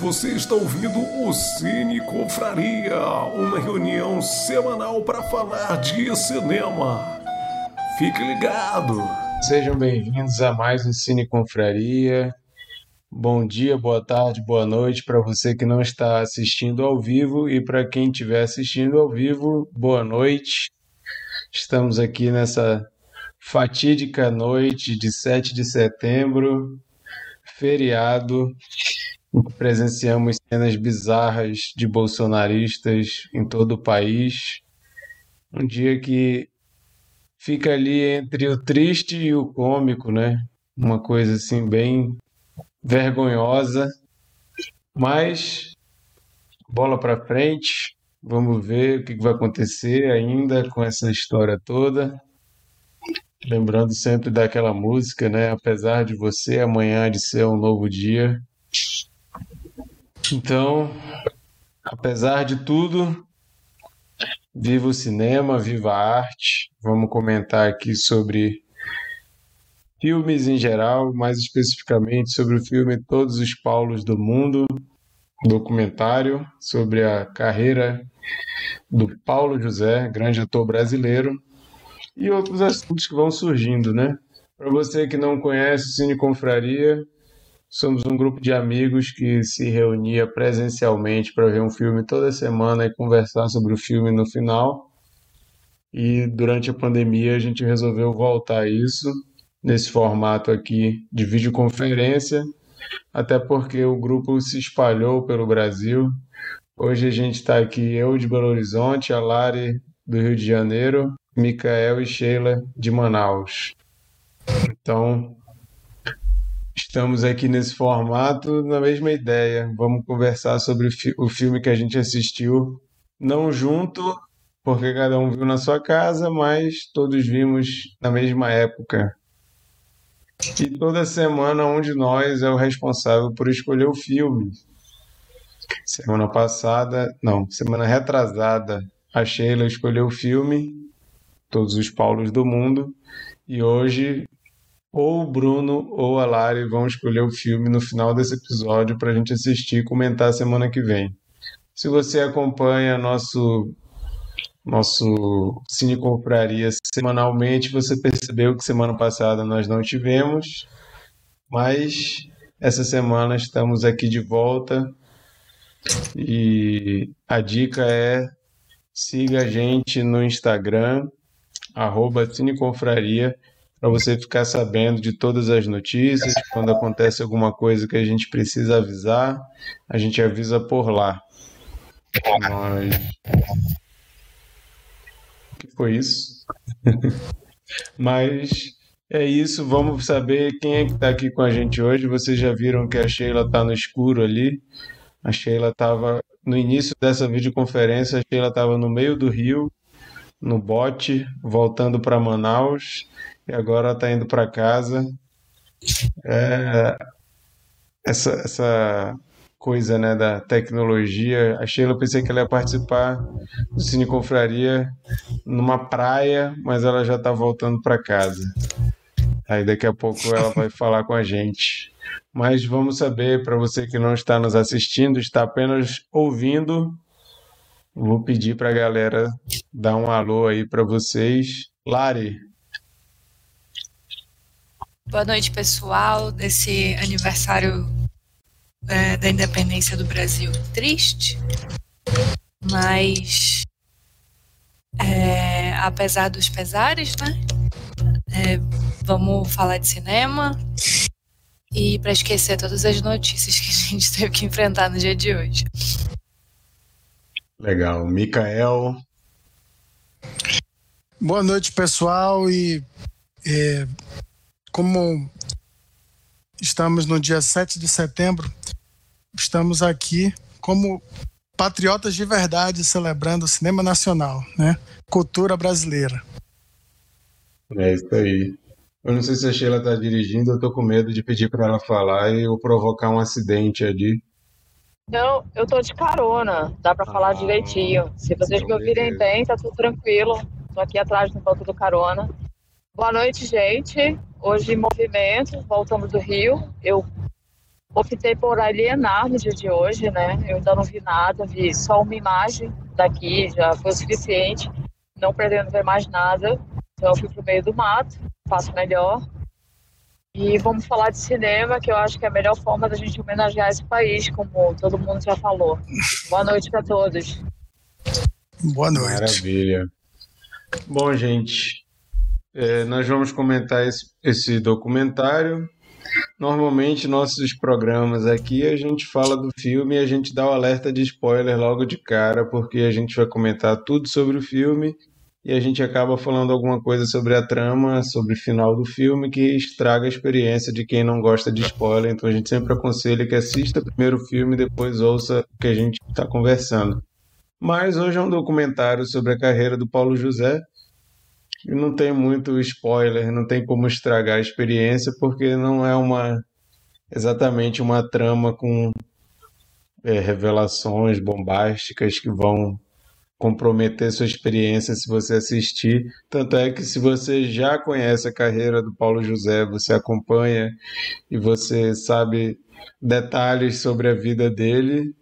Você está ouvindo o Cine Confraria, uma reunião semanal para falar de cinema. Fique ligado! Sejam bem-vindos a mais um Cine Confraria. Bom dia, boa tarde, boa noite para você que não está assistindo ao vivo e para quem estiver assistindo ao vivo, boa noite. Estamos aqui nessa fatídica noite de 7 de setembro, feriado, presenciamos cenas bizarras de bolsonaristas em todo o país. Um dia que fica ali entre o triste e o cômico, né? Uma coisa assim bem vergonhosa, mas bola para frente. Vamos ver o que vai acontecer ainda com essa história toda. Lembrando sempre daquela música, né? Apesar de você, amanhã de ser um novo dia. Então, apesar de tudo, viva o cinema, viva a arte. Vamos comentar aqui sobre filmes em geral, mais especificamente sobre o filme Todos os Paulos do Mundo, documentário sobre a carreira do Paulo José, grande ator brasileiro, e outros assuntos que vão surgindo, né? Para você que não conhece o Cine Confraria, Somos um grupo de amigos que se reunia presencialmente para ver um filme toda semana e conversar sobre o filme no final. E durante a pandemia a gente resolveu voltar a isso nesse formato aqui de videoconferência, até porque o grupo se espalhou pelo Brasil. Hoje a gente está aqui, eu de Belo Horizonte, a Lari do Rio de Janeiro, Micael e Sheila de Manaus. Então, Estamos aqui nesse formato, na mesma ideia. Vamos conversar sobre o, fi o filme que a gente assistiu, não junto, porque cada um viu na sua casa, mas todos vimos na mesma época. E toda semana um de nós é o responsável por escolher o filme. Semana passada, não, semana retrasada, a Sheila escolheu o filme Todos os Paulos do Mundo. E hoje ou o Bruno ou a Lari vão escolher o filme no final desse episódio para a gente assistir e comentar semana que vem. Se você acompanha nosso nosso Cine Compraria semanalmente, você percebeu que semana passada nós não tivemos, mas essa semana estamos aqui de volta e a dica é siga a gente no Instagram, arroba para você ficar sabendo de todas as notícias. Quando acontece alguma coisa que a gente precisa avisar, a gente avisa por lá. Mas... O que foi isso? Mas é isso, vamos saber quem é que está aqui com a gente hoje. Vocês já viram que a Sheila está no escuro ali. A Sheila estava no início dessa videoconferência, a Sheila estava no meio do rio, no bote, voltando para Manaus e agora está indo para casa. É, essa, essa coisa né, da tecnologia. A Sheila pensei que ela ia participar do Cine Confraria numa praia, mas ela já está voltando para casa. Aí daqui a pouco ela vai falar com a gente. Mas vamos saber, para você que não está nos assistindo, está apenas ouvindo, vou pedir para a galera dar um alô aí para vocês. Lari, Boa noite, pessoal, desse aniversário é, da independência do Brasil. Triste, mas é, apesar dos pesares, né? É, vamos falar de cinema e para esquecer todas as notícias que a gente teve que enfrentar no dia de hoje. Legal, Mikael. Boa noite, pessoal, e é, como estamos no dia 7 de setembro, estamos aqui como patriotas de verdade celebrando o cinema nacional, né? Cultura brasileira. É isso aí. Eu não sei se a Sheila está dirigindo, eu tô com medo de pedir para ela falar e eu provocar um acidente ali. Não, eu tô de carona, dá para ah, falar direitinho. Se vocês me ouvirem bem, tá tudo tranquilo. Tô aqui atrás no banco do carona. Boa noite, gente. Hoje em movimento, voltamos do Rio. Eu optei por alienar no dia de hoje, né? Eu ainda não vi nada, vi só uma imagem daqui, já foi o suficiente, não pretendo ver mais nada. Então eu fui pro meio do mato, faço melhor. E vamos falar de cinema, que eu acho que é a melhor forma da gente homenagear esse país, como todo mundo já falou. Boa noite para todos. Boa noite. Maravilha. Bom, gente, é, nós vamos comentar esse, esse documentário. Normalmente, nossos programas aqui, a gente fala do filme e a gente dá o alerta de spoiler logo de cara, porque a gente vai comentar tudo sobre o filme e a gente acaba falando alguma coisa sobre a trama, sobre o final do filme, que estraga a experiência de quem não gosta de spoiler. Então a gente sempre aconselha que assista primeiro o filme e depois ouça o que a gente está conversando. Mas hoje é um documentário sobre a carreira do Paulo José. Não tem muito spoiler, não tem como estragar a experiência, porque não é uma exatamente uma trama com é, revelações bombásticas que vão comprometer sua experiência se você assistir. Tanto é que se você já conhece a carreira do Paulo José, você acompanha e você sabe detalhes sobre a vida dele,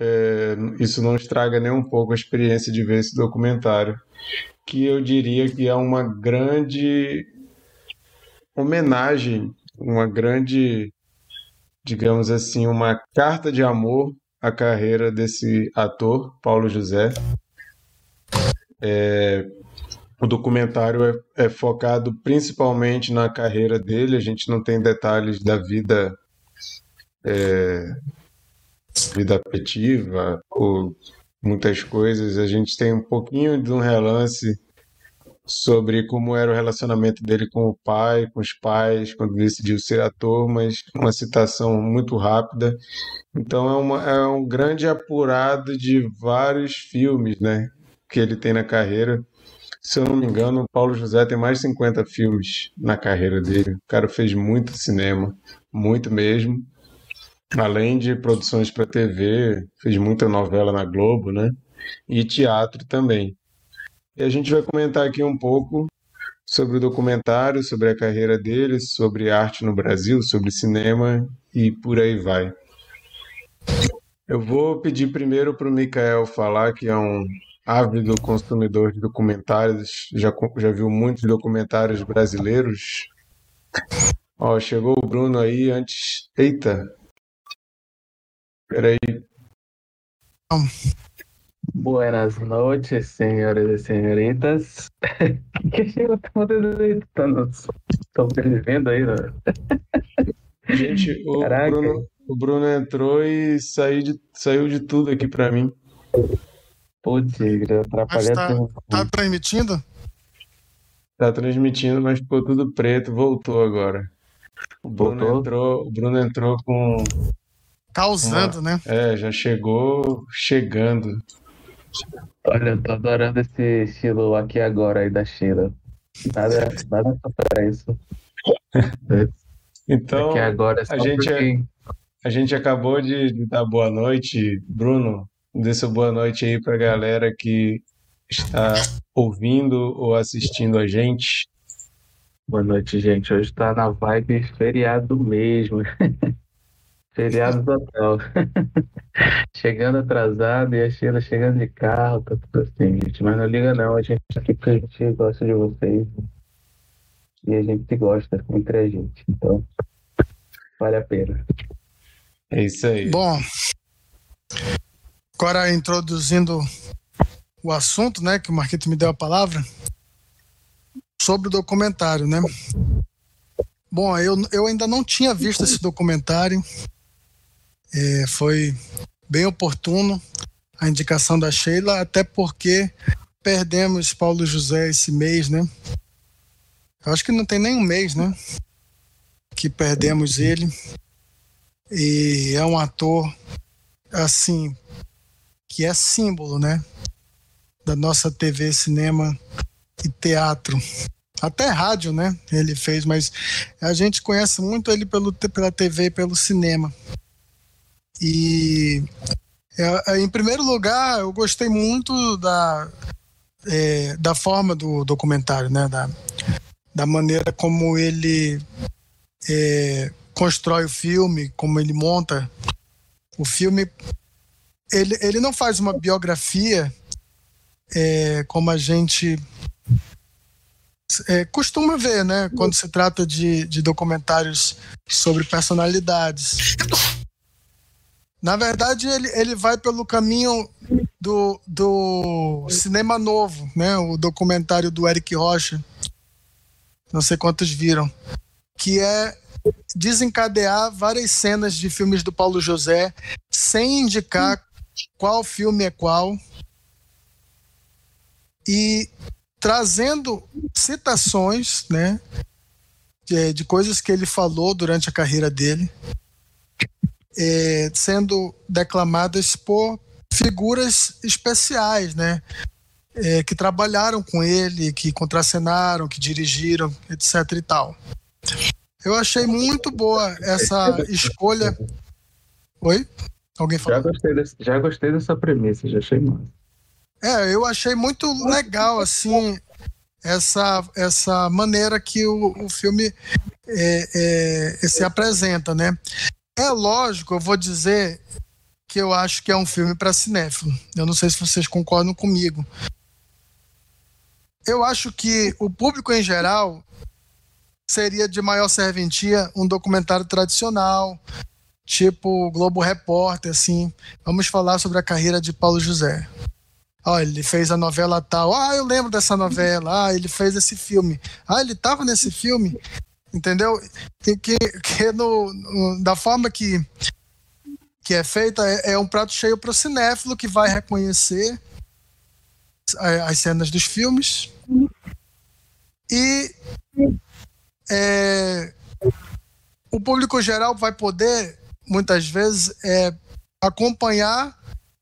é, isso não estraga nem um pouco a experiência de ver esse documentário, que eu diria que é uma grande homenagem, uma grande, digamos assim, uma carta de amor à carreira desse ator, Paulo José. É, o documentário é, é, focado principalmente na carreira dele, a gente não tem detalhes da vida é, vida afetiva ou muitas coisas. A gente tem um pouquinho de um relance sobre como era o relacionamento dele com o pai, com os pais, quando decidiu ser ator, mas uma citação muito rápida. Então é, uma, é um grande apurado de vários filmes, né, que ele tem na carreira. Se eu não me engano, o Paulo José tem mais de 50 filmes na carreira dele. O cara fez muito cinema, muito mesmo. Além de produções para TV, fez muita novela na Globo, né? E teatro também. E a gente vai comentar aqui um pouco sobre o documentário, sobre a carreira dele, sobre arte no Brasil, sobre cinema e por aí vai. Eu vou pedir primeiro para o Mikael falar, que é um ávido consumidor de documentários, já, já viu muitos documentários brasileiros. Ó, chegou o Bruno aí antes. Eita, Peraí. Buenas noites, senhores e senhoritas. O que fazendo Estão vendo aí, né? Gente, o Bruno, o Bruno, entrou e saiu de, saiu de tudo aqui pra mim. Putz, atrapalhar tá, tá transmitindo? Tá transmitindo, mas ficou tudo preto, voltou agora. O Bruno voltou? entrou, o Bruno entrou com Causando, Uma, né? É, já chegou chegando. Olha, eu tô adorando esse estilo aqui agora aí da Sheila. Nada, nada para isso. Então, agora é a, gente, porque... a gente acabou de, de dar boa noite, Bruno. Dê sua boa noite aí pra galera que está ouvindo ou assistindo a gente. Boa noite, gente. Hoje tá na vibe feriado mesmo. Feriado total. chegando atrasado e a Sheila chegando de carro, tá tudo assim, gente. Mas não liga não, a gente aqui porque a gente gosta de vocês. E a gente se gosta entre a gente. Então, vale a pena. É isso aí. Bom, agora introduzindo o assunto, né, que o Marquito me deu a palavra, sobre o documentário, né? Bom, eu, eu ainda não tinha visto esse documentário. É, foi bem oportuno a indicação da Sheila, até porque perdemos Paulo José esse mês, né? Eu acho que não tem nem um mês, né? Que perdemos ele. E é um ator, assim, que é símbolo, né? Da nossa TV, cinema e teatro. Até rádio, né? Ele fez, mas a gente conhece muito ele pelo, pela TV e pelo cinema. E é, é, em primeiro lugar, eu gostei muito da, é, da forma do documentário, né? Da, da maneira como ele é, constrói o filme, como ele monta o filme, ele, ele não faz uma biografia é, como a gente é, costuma ver, né? Quando se trata de, de documentários sobre personalidades. Na verdade, ele, ele vai pelo caminho do, do cinema novo, né? O documentário do Eric Rocha. Não sei quantos viram. Que é desencadear várias cenas de filmes do Paulo José sem indicar qual filme é qual. E trazendo citações, né? De, de coisas que ele falou durante a carreira dele é, sendo declamadas por figuras especiais, né? É, que trabalharam com ele, que contracenaram, que dirigiram, etc e tal. Eu achei muito boa essa escolha. Oi? Alguém falou? Já gostei, desse, já gostei dessa premissa, já achei massa. É, eu achei muito legal, assim, essa, essa maneira que o, o filme é, é, se apresenta, né? É lógico, eu vou dizer que eu acho que é um filme para cinéfilo. Eu não sei se vocês concordam comigo. Eu acho que o público em geral seria de maior serventia um documentário tradicional, tipo Globo Repórter, assim. Vamos falar sobre a carreira de Paulo José. Olha, ele fez a novela tal. Ah, eu lembro dessa novela. Ah, ele fez esse filme. Ah, ele estava nesse filme entendeu? Que, que, que no, no, da forma que, que é feita, é, é um prato cheio para o cinéfilo que vai reconhecer as cenas dos filmes e é, o público geral vai poder muitas vezes é, acompanhar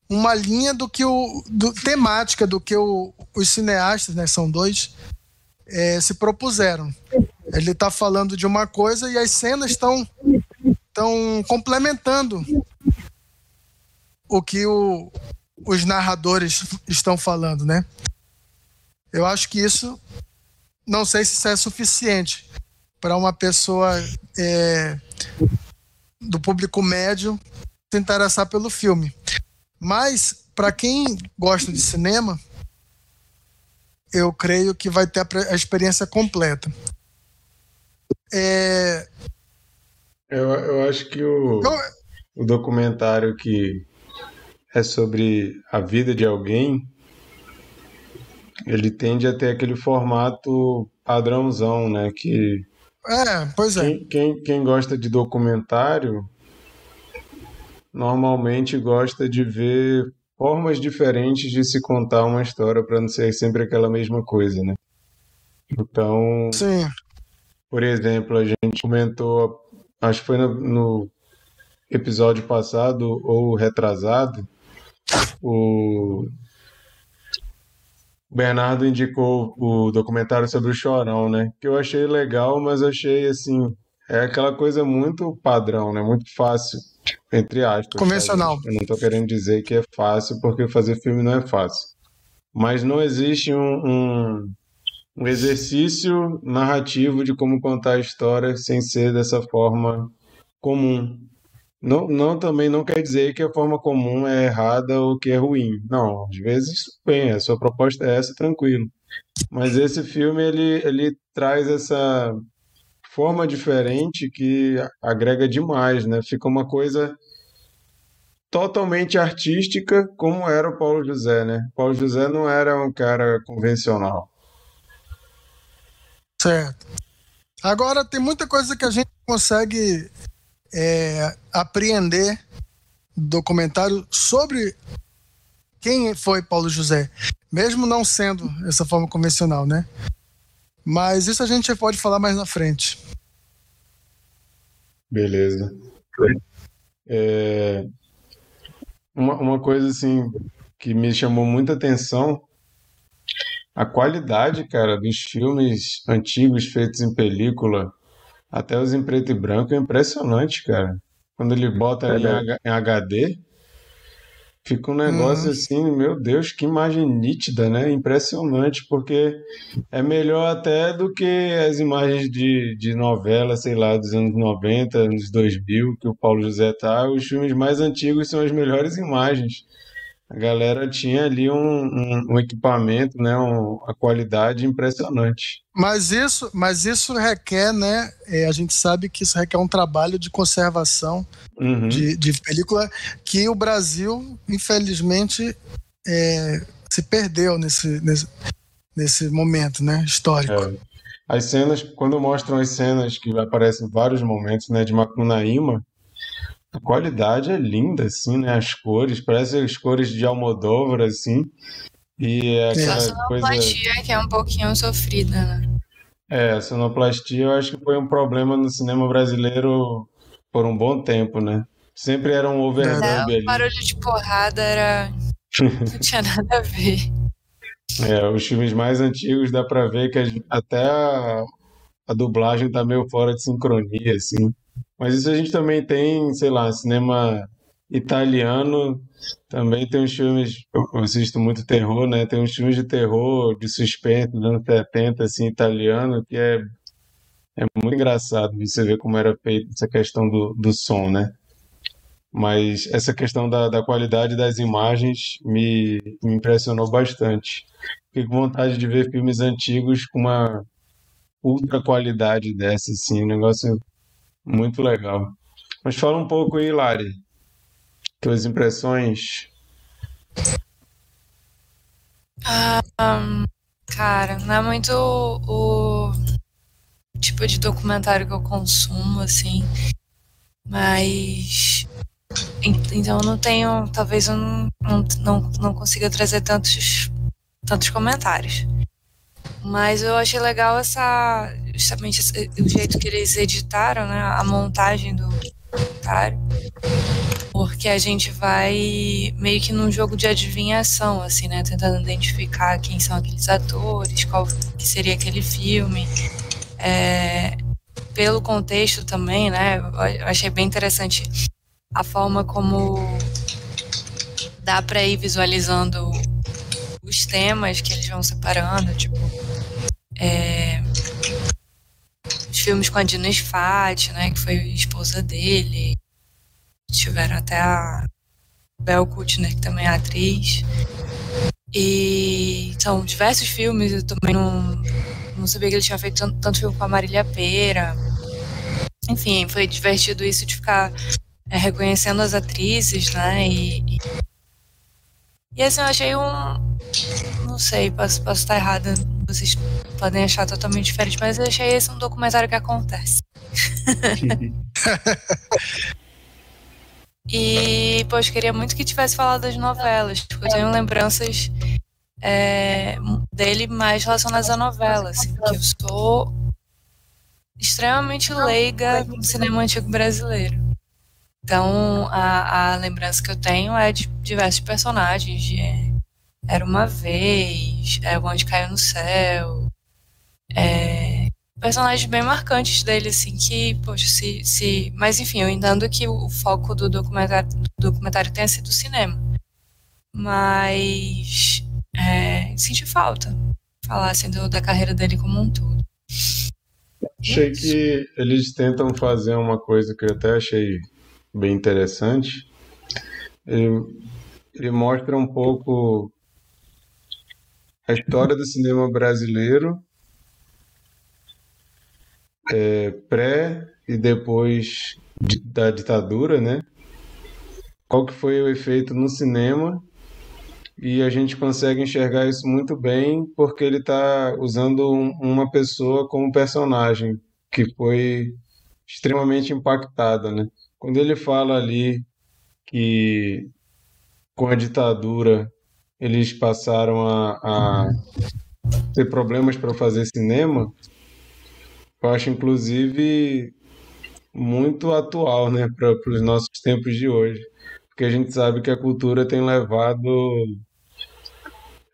uma linha do que o do, temática do que o, os cineastas, né, são dois, é, se propuseram. Ele está falando de uma coisa e as cenas estão estão complementando o que o, os narradores estão falando, né? Eu acho que isso, não sei se isso é suficiente para uma pessoa é, do público médio se interessar pelo filme. Mas, para quem gosta de cinema, eu creio que vai ter a, a experiência completa. É... Eu, eu acho que o, eu... o documentário que é sobre a vida de alguém, ele tende a ter aquele formato padrãozão, né? Que é, pois é. Quem, quem, quem gosta de documentário normalmente gosta de ver formas diferentes de se contar uma história para não ser sempre aquela mesma coisa, né? Então, Sim. Por exemplo, a gente comentou, acho que foi no, no episódio passado ou retrasado, o Bernardo indicou o documentário sobre o Chorão, né? Que eu achei legal, mas achei assim, é aquela coisa muito padrão, né? Muito fácil, entre aspas. Convencional. Eu não estou querendo dizer que é fácil, porque fazer filme não é fácil. Mas não existe um, um, um exercício narrativo de como contar a história sem ser dessa forma comum. Não, não também não quer dizer que a forma comum é errada ou que é ruim. Não, às vezes, bem, a sua proposta é essa, tranquilo. Mas esse filme ele, ele traz essa forma diferente que agrega demais, né? Fica uma coisa totalmente artística, como era o Paulo José, né? Paulo José não era um cara convencional. Certo. Agora, tem muita coisa que a gente consegue é, apreender do documentário sobre quem foi Paulo José, mesmo não sendo essa forma convencional, né? Mas isso a gente pode falar mais na frente. Beleza. É, uma, uma coisa assim que me chamou muita atenção a qualidade, cara, dos filmes antigos feitos em película, até os em preto e branco, é impressionante, cara. Quando ele bota é em, em HD, Fica um negócio uhum. assim, meu Deus, que imagem nítida, né? Impressionante, porque é melhor até do que as imagens de, de novela, sei lá, dos anos 90, anos 2000, que o Paulo José tá. Os filmes mais antigos são as melhores imagens. A galera tinha ali um, um, um equipamento, né? Um, a qualidade impressionante. Mas isso, mas isso requer, né? É, a gente sabe que isso requer um trabalho de conservação uhum. de, de película que o Brasil, infelizmente, é, se perdeu nesse, nesse, nesse momento né, histórico. É. As cenas, quando mostram as cenas que aparecem em vários momentos né, de Macunaíma, a qualidade é linda, assim, né? As cores, parece as cores de Almodóvar, assim. E é aquela a sonoplastia coisa... que é um pouquinho sofrida, né? É, a sonoplastia eu acho que foi um problema no cinema brasileiro por um bom tempo, né? Sempre era um overdub é, ali. O barulho de porrada era. Não tinha nada a ver. É, os filmes mais antigos dá pra ver que a, até a, a dublagem tá meio fora de sincronia, assim. Mas isso a gente também tem, sei lá, cinema italiano, também tem uns filmes, eu assisto muito terror, né? Tem uns filmes de terror, de suspense dos anos 70, assim, italiano, que é é muito engraçado você ver como era feita essa questão do, do som, né? Mas essa questão da, da qualidade das imagens me, me impressionou bastante. Fiquei com vontade de ver filmes antigos com uma ultra qualidade dessa, assim, um negócio muito legal. Mas fala um pouco aí, Lari, tuas impressões. Ah, um, cara, não é muito o, tipo de documentário que eu consumo, assim. Mas. Então eu não tenho. Talvez eu não, não, não consiga trazer tantos, tantos comentários. Mas eu achei legal essa. Justamente o jeito que eles editaram, né? A montagem do documentário. Porque a gente vai meio que num jogo de adivinhação, assim, né? Tentando identificar quem são aqueles atores, qual que seria aquele filme. É, pelo contexto também, né? Eu achei bem interessante a forma como dá para ir visualizando os temas que eles vão separando, tipo é, os filmes com a Dina Sfat, né, que foi esposa dele, tiveram até a Bel Kutner, que também é atriz, e são diversos filmes, eu também não não sabia que ele tinha feito tanto, tanto filme com a Marília Pera. Enfim, foi divertido isso de ficar é, reconhecendo as atrizes, né? E, e, e, assim, eu achei um. Não sei, posso, posso estar errada, vocês podem achar totalmente diferente, mas eu achei esse um documentário que acontece. e, poxa, queria muito que tivesse falado das novelas, porque eu tenho lembranças é, dele mais relacionadas à novela, assim, porque eu sou extremamente leiga no cinema antigo brasileiro. Então, a, a lembrança que eu tenho é de diversos personagens, de Era Uma Vez, é, Onde Caiu no Céu, é, personagens bem marcantes dele, assim, que, poxa, se... se mas, enfim, eu entendo que o, o foco do documentário, do documentário tenha sido o cinema. Mas é, senti falta. Falassem do, da carreira dele como um todo. Achei que eles tentam fazer uma coisa que eu até achei bem interessante. Ele, ele mostra um pouco a história do cinema brasileiro é, pré e depois da ditadura, né? Qual que foi o efeito no cinema e a gente consegue enxergar isso muito bem porque ele está usando um, uma pessoa como personagem que foi extremamente impactada, né? Quando ele fala ali que com a ditadura eles passaram a, a ter problemas para fazer cinema, eu acho inclusive muito atual, né, para os nossos tempos de hoje, porque a gente sabe que a cultura tem levado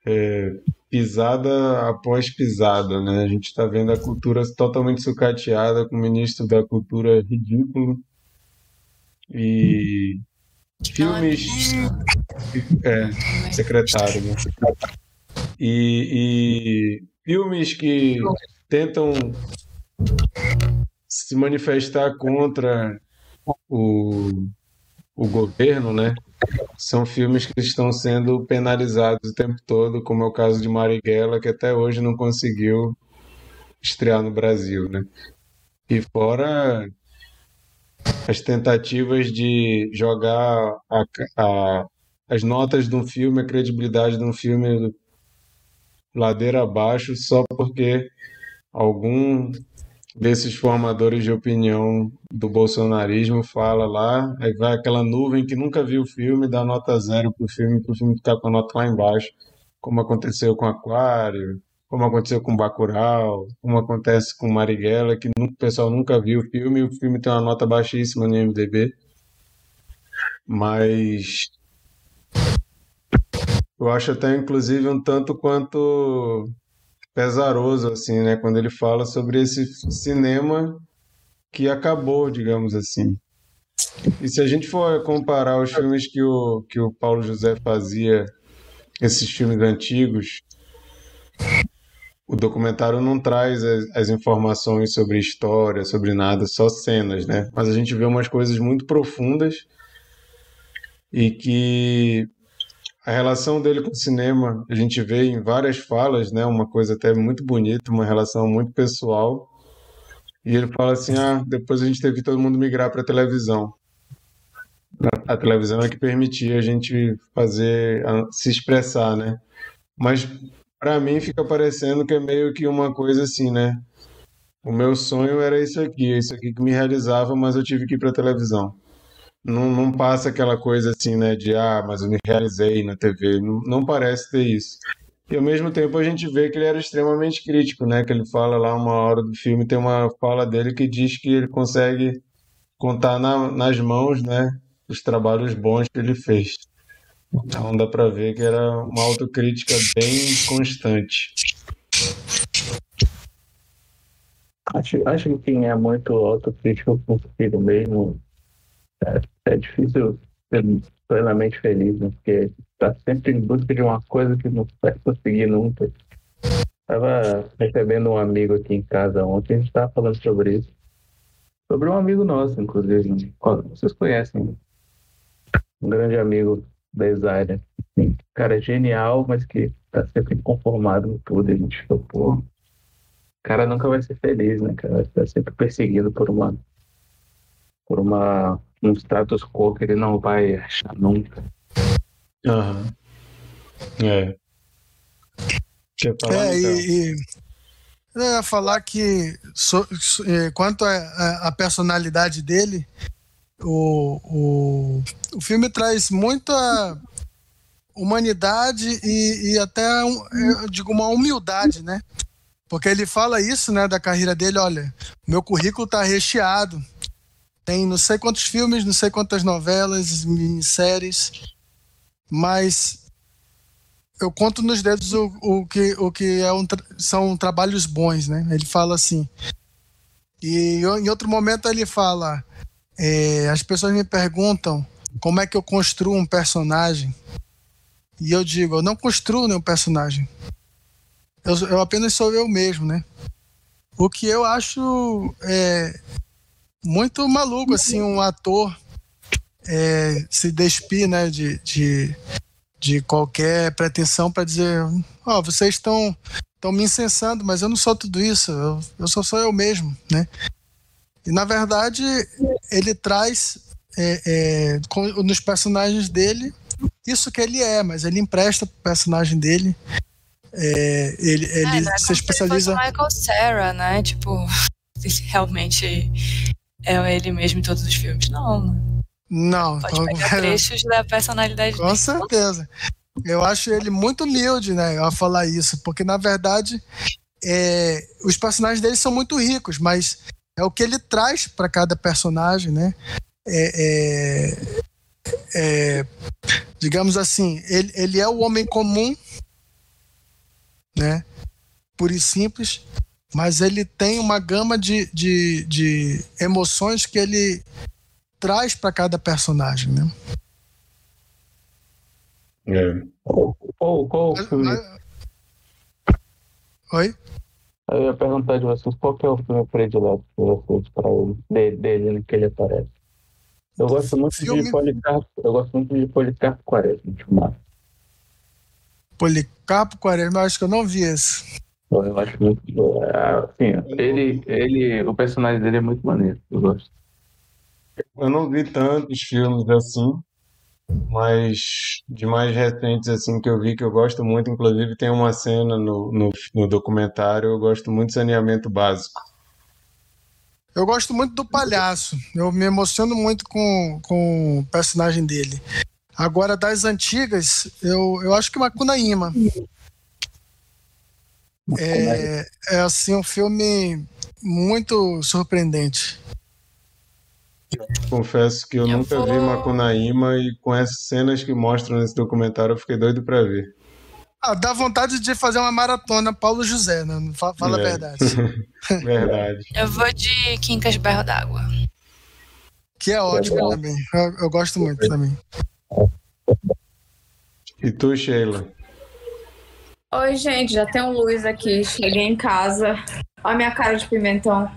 é, pisada após pisada, né? A gente está vendo a cultura totalmente sucateada, com o ministro da cultura ridículo. E filmes. É, secretário, né? E, e filmes que tentam se manifestar contra o, o governo, né? São filmes que estão sendo penalizados o tempo todo, como é o caso de Marighella, que até hoje não conseguiu estrear no Brasil, né? E fora as tentativas de jogar a, a, as notas de um filme, a credibilidade de um filme ladeira abaixo só porque algum desses formadores de opinião do bolsonarismo fala lá, aí vai aquela nuvem que nunca viu o filme, dá nota zero pro filme, pro filme ficar com a nota lá embaixo, como aconteceu com Aquário, como aconteceu com Bacurau, como acontece com Marighella, que o pessoal nunca viu o filme, o filme tem uma nota baixíssima no IMDb. Mas eu acho até inclusive um tanto quanto pesaroso assim, né, quando ele fala sobre esse cinema que acabou, digamos assim. E se a gente for comparar os filmes que o, que o Paulo José fazia, esses filmes antigos, o documentário não traz as, informações sobre história, sobre nada, só cenas, né? Mas a gente vê umas coisas muito profundas e que a relação dele com o cinema, a gente vê em várias falas, né, uma coisa até muito bonita, uma relação muito pessoal. E ele fala assim: "Ah, depois a gente teve que todo mundo migrar para televisão". A televisão é que permitia a gente fazer se expressar, né? Mas para mim fica parecendo que é meio que uma coisa assim, né? O meu sonho era isso aqui, isso aqui que me realizava, mas eu tive que ir para televisão não, não passa aquela coisa assim, né, de ah, mas eu me realizei na TV, não, não parece ter isso. E ao mesmo tempo a gente vê que ele era extremamente crítico, né, que ele fala lá uma hora do filme, tem uma fala dele que diz que ele consegue contar na, nas mãos, né, os trabalhos bons que ele fez. Então dá para ver que era uma autocrítica bem constante. Acho, acho que quem é muito autocrítico consigo mesmo é, é difícil ser plenamente feliz, né? porque está sempre em busca de uma coisa que não vai conseguir nunca. Estava recebendo um amigo aqui em casa ontem, a gente estava falando sobre isso. Sobre um amigo nosso, inclusive. Né? Vocês conhecem. Um grande amigo Isaira. Um cara genial, mas que está sempre conformado com tudo. A gente falou, pô, o cara nunca vai ser feliz, né, cara? Está sempre perseguido por uma por uma um status quo que ele não vai achar nunca. Aham. Uhum. É. Falar, é, e, e, eu ia falar que so, so, é, quanto à personalidade dele, o, o, o filme traz muita humanidade e, e até, eu digo, uma humildade, né? Porque ele fala isso, né, da carreira dele, olha, meu currículo tá recheado, tem não sei quantos filmes, não sei quantas novelas, minisséries, mas eu conto nos dedos o, o que, o que é um, são trabalhos bons, né? Ele fala assim. E em outro momento ele fala: é, as pessoas me perguntam como é que eu construo um personagem. E eu digo: eu não construo nenhum personagem. Eu, eu apenas sou eu mesmo, né? O que eu acho é, muito maluco, assim, um ator é, se despir, né, de, de, de qualquer pretensão para dizer, ó, oh, vocês estão estão me incensando, mas eu não sou tudo isso, eu, eu só eu mesmo, né? E na verdade ele traz é, é, com, nos personagens dele isso que ele é, mas ele empresta pro personagem dele. É, ele ele é, se especializa. Se Michael Sarah, né? Tipo, realmente é ele mesmo em todos os filmes. Não. Não. Pode então, pegar trechos da personalidade Com dele. certeza. Eu acho ele muito humilde, né, a falar isso, porque na verdade é, os personagens dele são muito ricos, mas é o que ele traz para cada personagem, né? É, é, é, digamos assim, ele, ele é o homem comum, né? Puro e simples, mas ele tem uma gama de, de, de emoções que ele traz para cada personagem, né? É. Qual, qual, qual o filme? Oi? Eu ia perguntar de vocês qual que é o filme predileto de vocês para ele, dele, né, que ele aparece. Eu gosto muito Filme- de Policarpo, eu gosto muito de Policarpo Quaresma, de Massa. Policarpo Quaresma, eu acho que eu não vi esse. Eu acho muito. é, Assim, ele, ele, o personagem dele é muito maneiro, eu gosto. Eu não vi tantos filmes assim, mas de mais recentes assim que eu vi que eu gosto muito, inclusive tem uma cena no, no, no documentário, eu gosto muito de saneamento básico. Eu gosto muito do palhaço. Eu me emociono muito com, com o personagem dele. Agora, das antigas, eu, eu acho que Macunaíma. É, é assim um filme muito surpreendente. Confesso que eu, Eu nunca vi vou- Macunaíma e com essas cenas que mostram nesse documentário eu fiquei doido pra ver. Ah, dá vontade de fazer uma maratona Paulo José, né? Fa- Fala a É. verdade. Verdade. Eu vou de Quincas Berro d'Água. Que é ótimo também. Eu, eu gosto muito também. E tu, Sheila? Oi, gente, já tem um luz aqui. Cheguei em casa. Olha a minha cara de pimentão.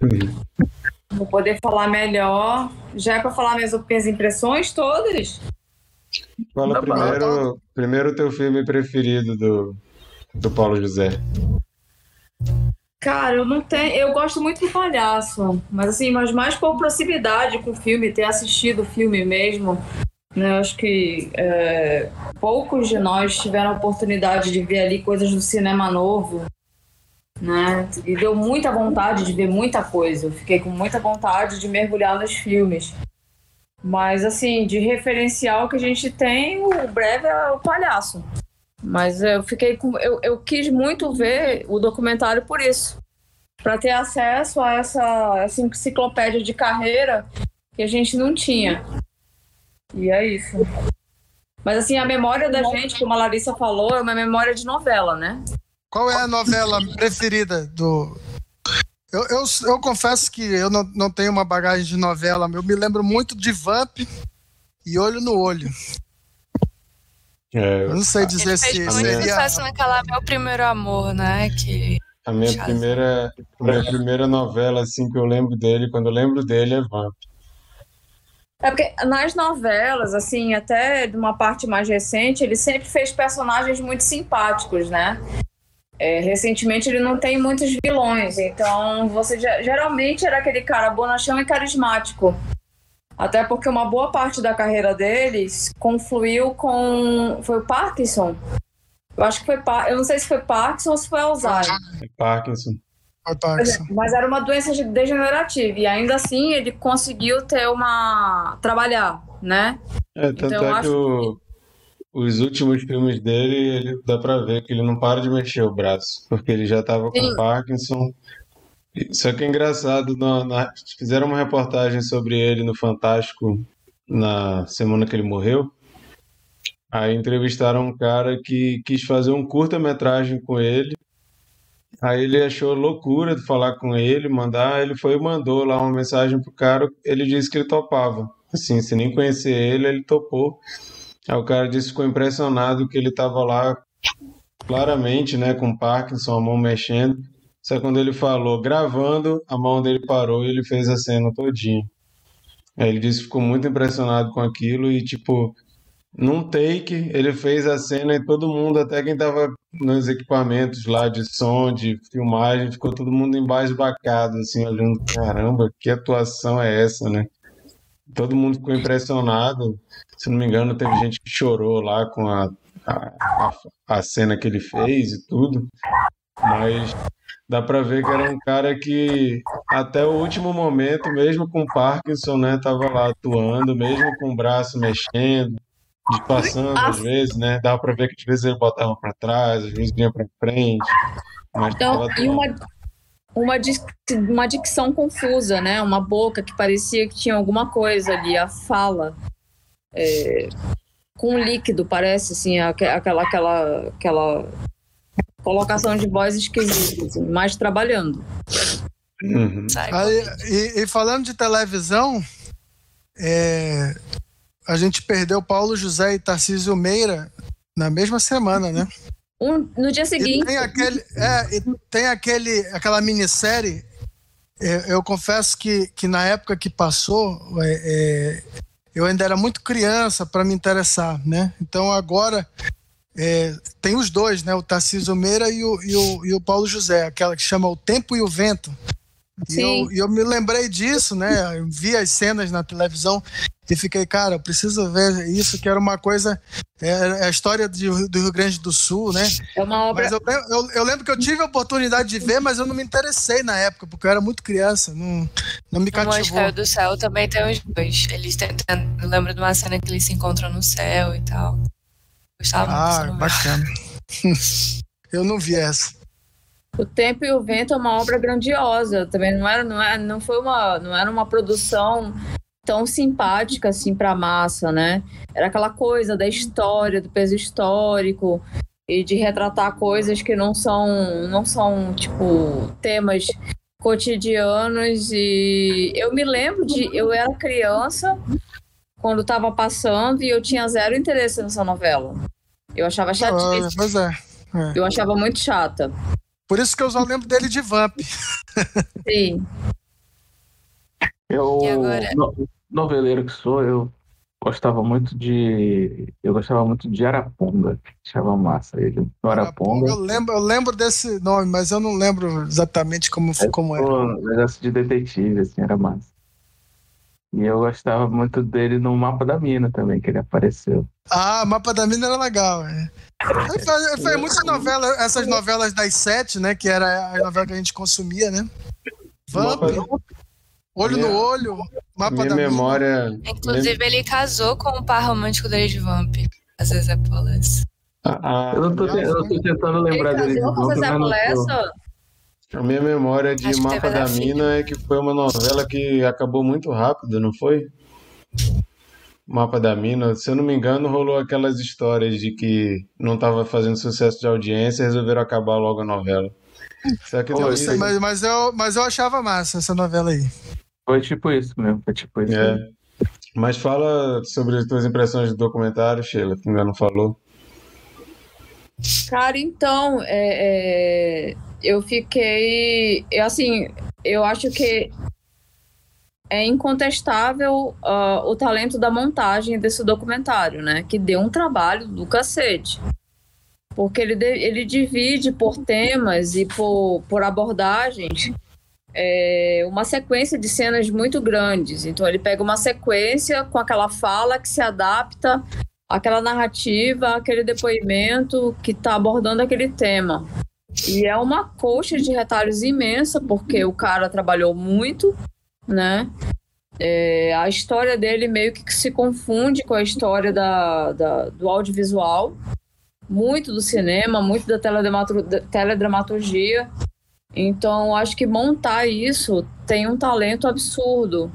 Vou poder falar melhor. Já é pra falar minhas, minhas impressões todas? Fala Tá bom. primeiro, primeiro o teu filme preferido do, do Paulo José. Cara, eu não tenho. Eu gosto muito de palhaço, mas assim, mas mais por proximidade com o filme, ter assistido o filme mesmo. Né? Eu acho que é, poucos de nós tiveram a oportunidade de ver ali coisas do cinema novo. Né? E deu muita vontade de ver muita coisa. Eu fiquei com muita vontade de mergulhar nos filmes. Mas assim, de referencial que a gente tem, o breve é o palhaço. Mas eu fiquei com. Eu, eu quis muito ver o documentário por isso. Para ter acesso a essa, essa enciclopédia de carreira que a gente não tinha. E é isso. Mas assim, a memória da gente, como a Larissa falou, é uma memória de novela, né? Qual é a novela preferida do. Eu, eu, eu confesso que eu não, não tenho uma bagagem de novela. Eu me lembro muito de Vamp e Olho no Olho. É, Eu não sei dizer Ele se fez muito seria. sucesso naquela Meu Primeiro Amor, né? Que a minha Chato. primeira, a minha primeira novela assim que eu lembro dele, quando eu lembro dele é Vamp. É porque nas novelas, assim, até de uma parte mais recente, ele sempre fez personagens muito simpáticos, né? É, recentemente ele não tem muitos vilões, então você ge- geralmente era aquele cara bonachão e carismático. Até porque uma boa parte da carreira deles confluiu com. Foi o Parkinson? Eu acho que foi. Eu não sei se foi Parkinson ou se foi Alzheimer. É Parkinson. Foi Parkinson. Mas era uma doença de- degenerativa. E ainda assim ele conseguiu ter uma. trabalhar, né? É, tanto Então, eu é que acho o- os últimos filmes dele, ele dá pra ver que ele não para de mexer o braço, porque ele já tava com Sim. Parkinson. Só que é engraçado, na- na- fizeram uma reportagem sobre ele no Fantástico na semana que ele morreu. Aí entrevistaram um cara que quis fazer um curta-metragem com ele. Aí ele achou loucura de falar com ele, mandar, ele foi e mandou lá uma mensagem pro cara, ele disse que ele topava. Assim, sem nem conhecer ele, ele topou. Aí o cara disse que ficou impressionado que ele tava lá claramente, né, com Parkinson, a mão mexendo. Só quando ele falou gravando, a mão dele parou e ele fez a cena todinha. Aí ele disse que ficou muito impressionado com aquilo e, tipo, num take, ele fez a cena e todo mundo, até quem tava nos equipamentos lá de som, de filmagem, ficou todo mundo embasbacado, assim, olhando, caramba, que atuação é essa, né? Todo mundo ficou impressionado. Se não me engano, teve gente que chorou lá com a, a, a, cena que ele fez e tudo. Mas dá pra ver que era um cara que até o último momento, mesmo com Parkinson, né, tava lá atuando, mesmo com o braço mexendo, passando às vezes, né, dava pra ver que às vezes ele botava pra trás, às vezes vinha pra frente, mas Então, e uma, uma, dic- uma dicção confusa, né? Uma boca que parecia que tinha alguma coisa ali, a fala. é, com líquido, parece, assim, aque- aquela, aquela, aquela colocação de voz esquisita, assim, mas trabalhando. Uhum. Aí, e, e falando de televisão, é, a gente perdeu Paulo José e Tarcísio Meira na mesma semana, né? Um, no dia E seguinte. tem aquele, é, tem aquele, aquela minissérie. é, eu confesso que, que na época que passou, é, é, eu ainda era muito criança para me interessar, né? Então agora é, tem os dois, né? O Tarcísio Meira e o, e, o, e o Paulo José, aquela que chama O Tempo e o Vento. E eu, e eu me lembrei disso, né? Eu vi as cenas na televisão e fiquei, cara, eu preciso ver isso, que era uma coisa. É, é a história de- do Rio Grande do Sul, né? É uma obra. Mas eu, eu- eu lembro que eu tive a oportunidade de ver, mas eu não me interessei na época, porque eu era muito criança, não, não me O Anjo cativou. Caiu do Céu também tem os dois. Eles tentam. Eu lembro de uma cena que eles se encontram no céu e tal. Gostava muito dessa Ah, bacana. eu não vi essa. O Tempo e o Vento é uma obra grandiosa. Também não era, não era, não foi uma, não era uma produção tão simpática assim para massa, né? Era aquela coisa da história, do peso histórico e de retratar coisas que não são, não são tipo temas cotidianos. E eu me lembro de, eu era criança quando estava passando e eu tinha zero interesse nessa novela. Eu achava Ah, chatíssima. pois é. é. Eu achava muito chata. Por isso que eu só lembro dele de Vamp. Sim. Eu, E agora? Noveleiro que sou, eu gostava muito de. Eu gostava muito de Araponga. Achava massa ele. Araponga. Eu lembro, eu lembro desse nome, mas eu não lembro exatamente como, como era. Pô, negócio de detetive, assim, era massa. E eu gostava muito dele no Mapa da Mina também, que ele apareceu. Ah, Mapa da Mina era legal. É. Ele faz muitas novelas, essas novelas das sete, né? Que era a novela que a gente consumia, né? Vamp, Olho Minha- no Olho, Mapa Minha da Mina. memória. Inclusive, ele casou com o par romântico dele de Vamp. Às vezes é Paulus. A, a- Eu não tô, te- eu não tô tentando Ele lembrar dele de casou com Zezé a minha memória de Acho Mapa da da. Mina é que foi uma novela que acabou muito rápido, não foi? Mapa da Mina, se eu não me engano, rolou aquelas histórias de que não estava fazendo sucesso de audiência e resolveram acabar logo a novela. Será que Pô, mas, mas, eu, mas eu achava massa essa novela aí. Foi tipo isso mesmo, foi tipo isso. É. Mas fala sobre as tuas impressões do documentário, Sheila, que ainda não falou. Cara, então, é, é, eu fiquei. Eu, assim, eu acho que é incontestável ah, o talento da montagem desse documentário, né? Que deu um trabalho do cacete. Porque ele, ele divide por temas e por, por abordagens é, uma sequência de cenas muito grandes. Então, ele pega uma sequência com aquela fala que se adapta aquela narrativa, aquele depoimento que está abordando aquele tema. E é uma coxa de retalhos imensa, porque o cara trabalhou muito, né? É, a história dele meio que se confunde com a história da, da- do audiovisual, muito do cinema, muito da teledramaturgia. Então, acho que montar isso tem um talento absurdo.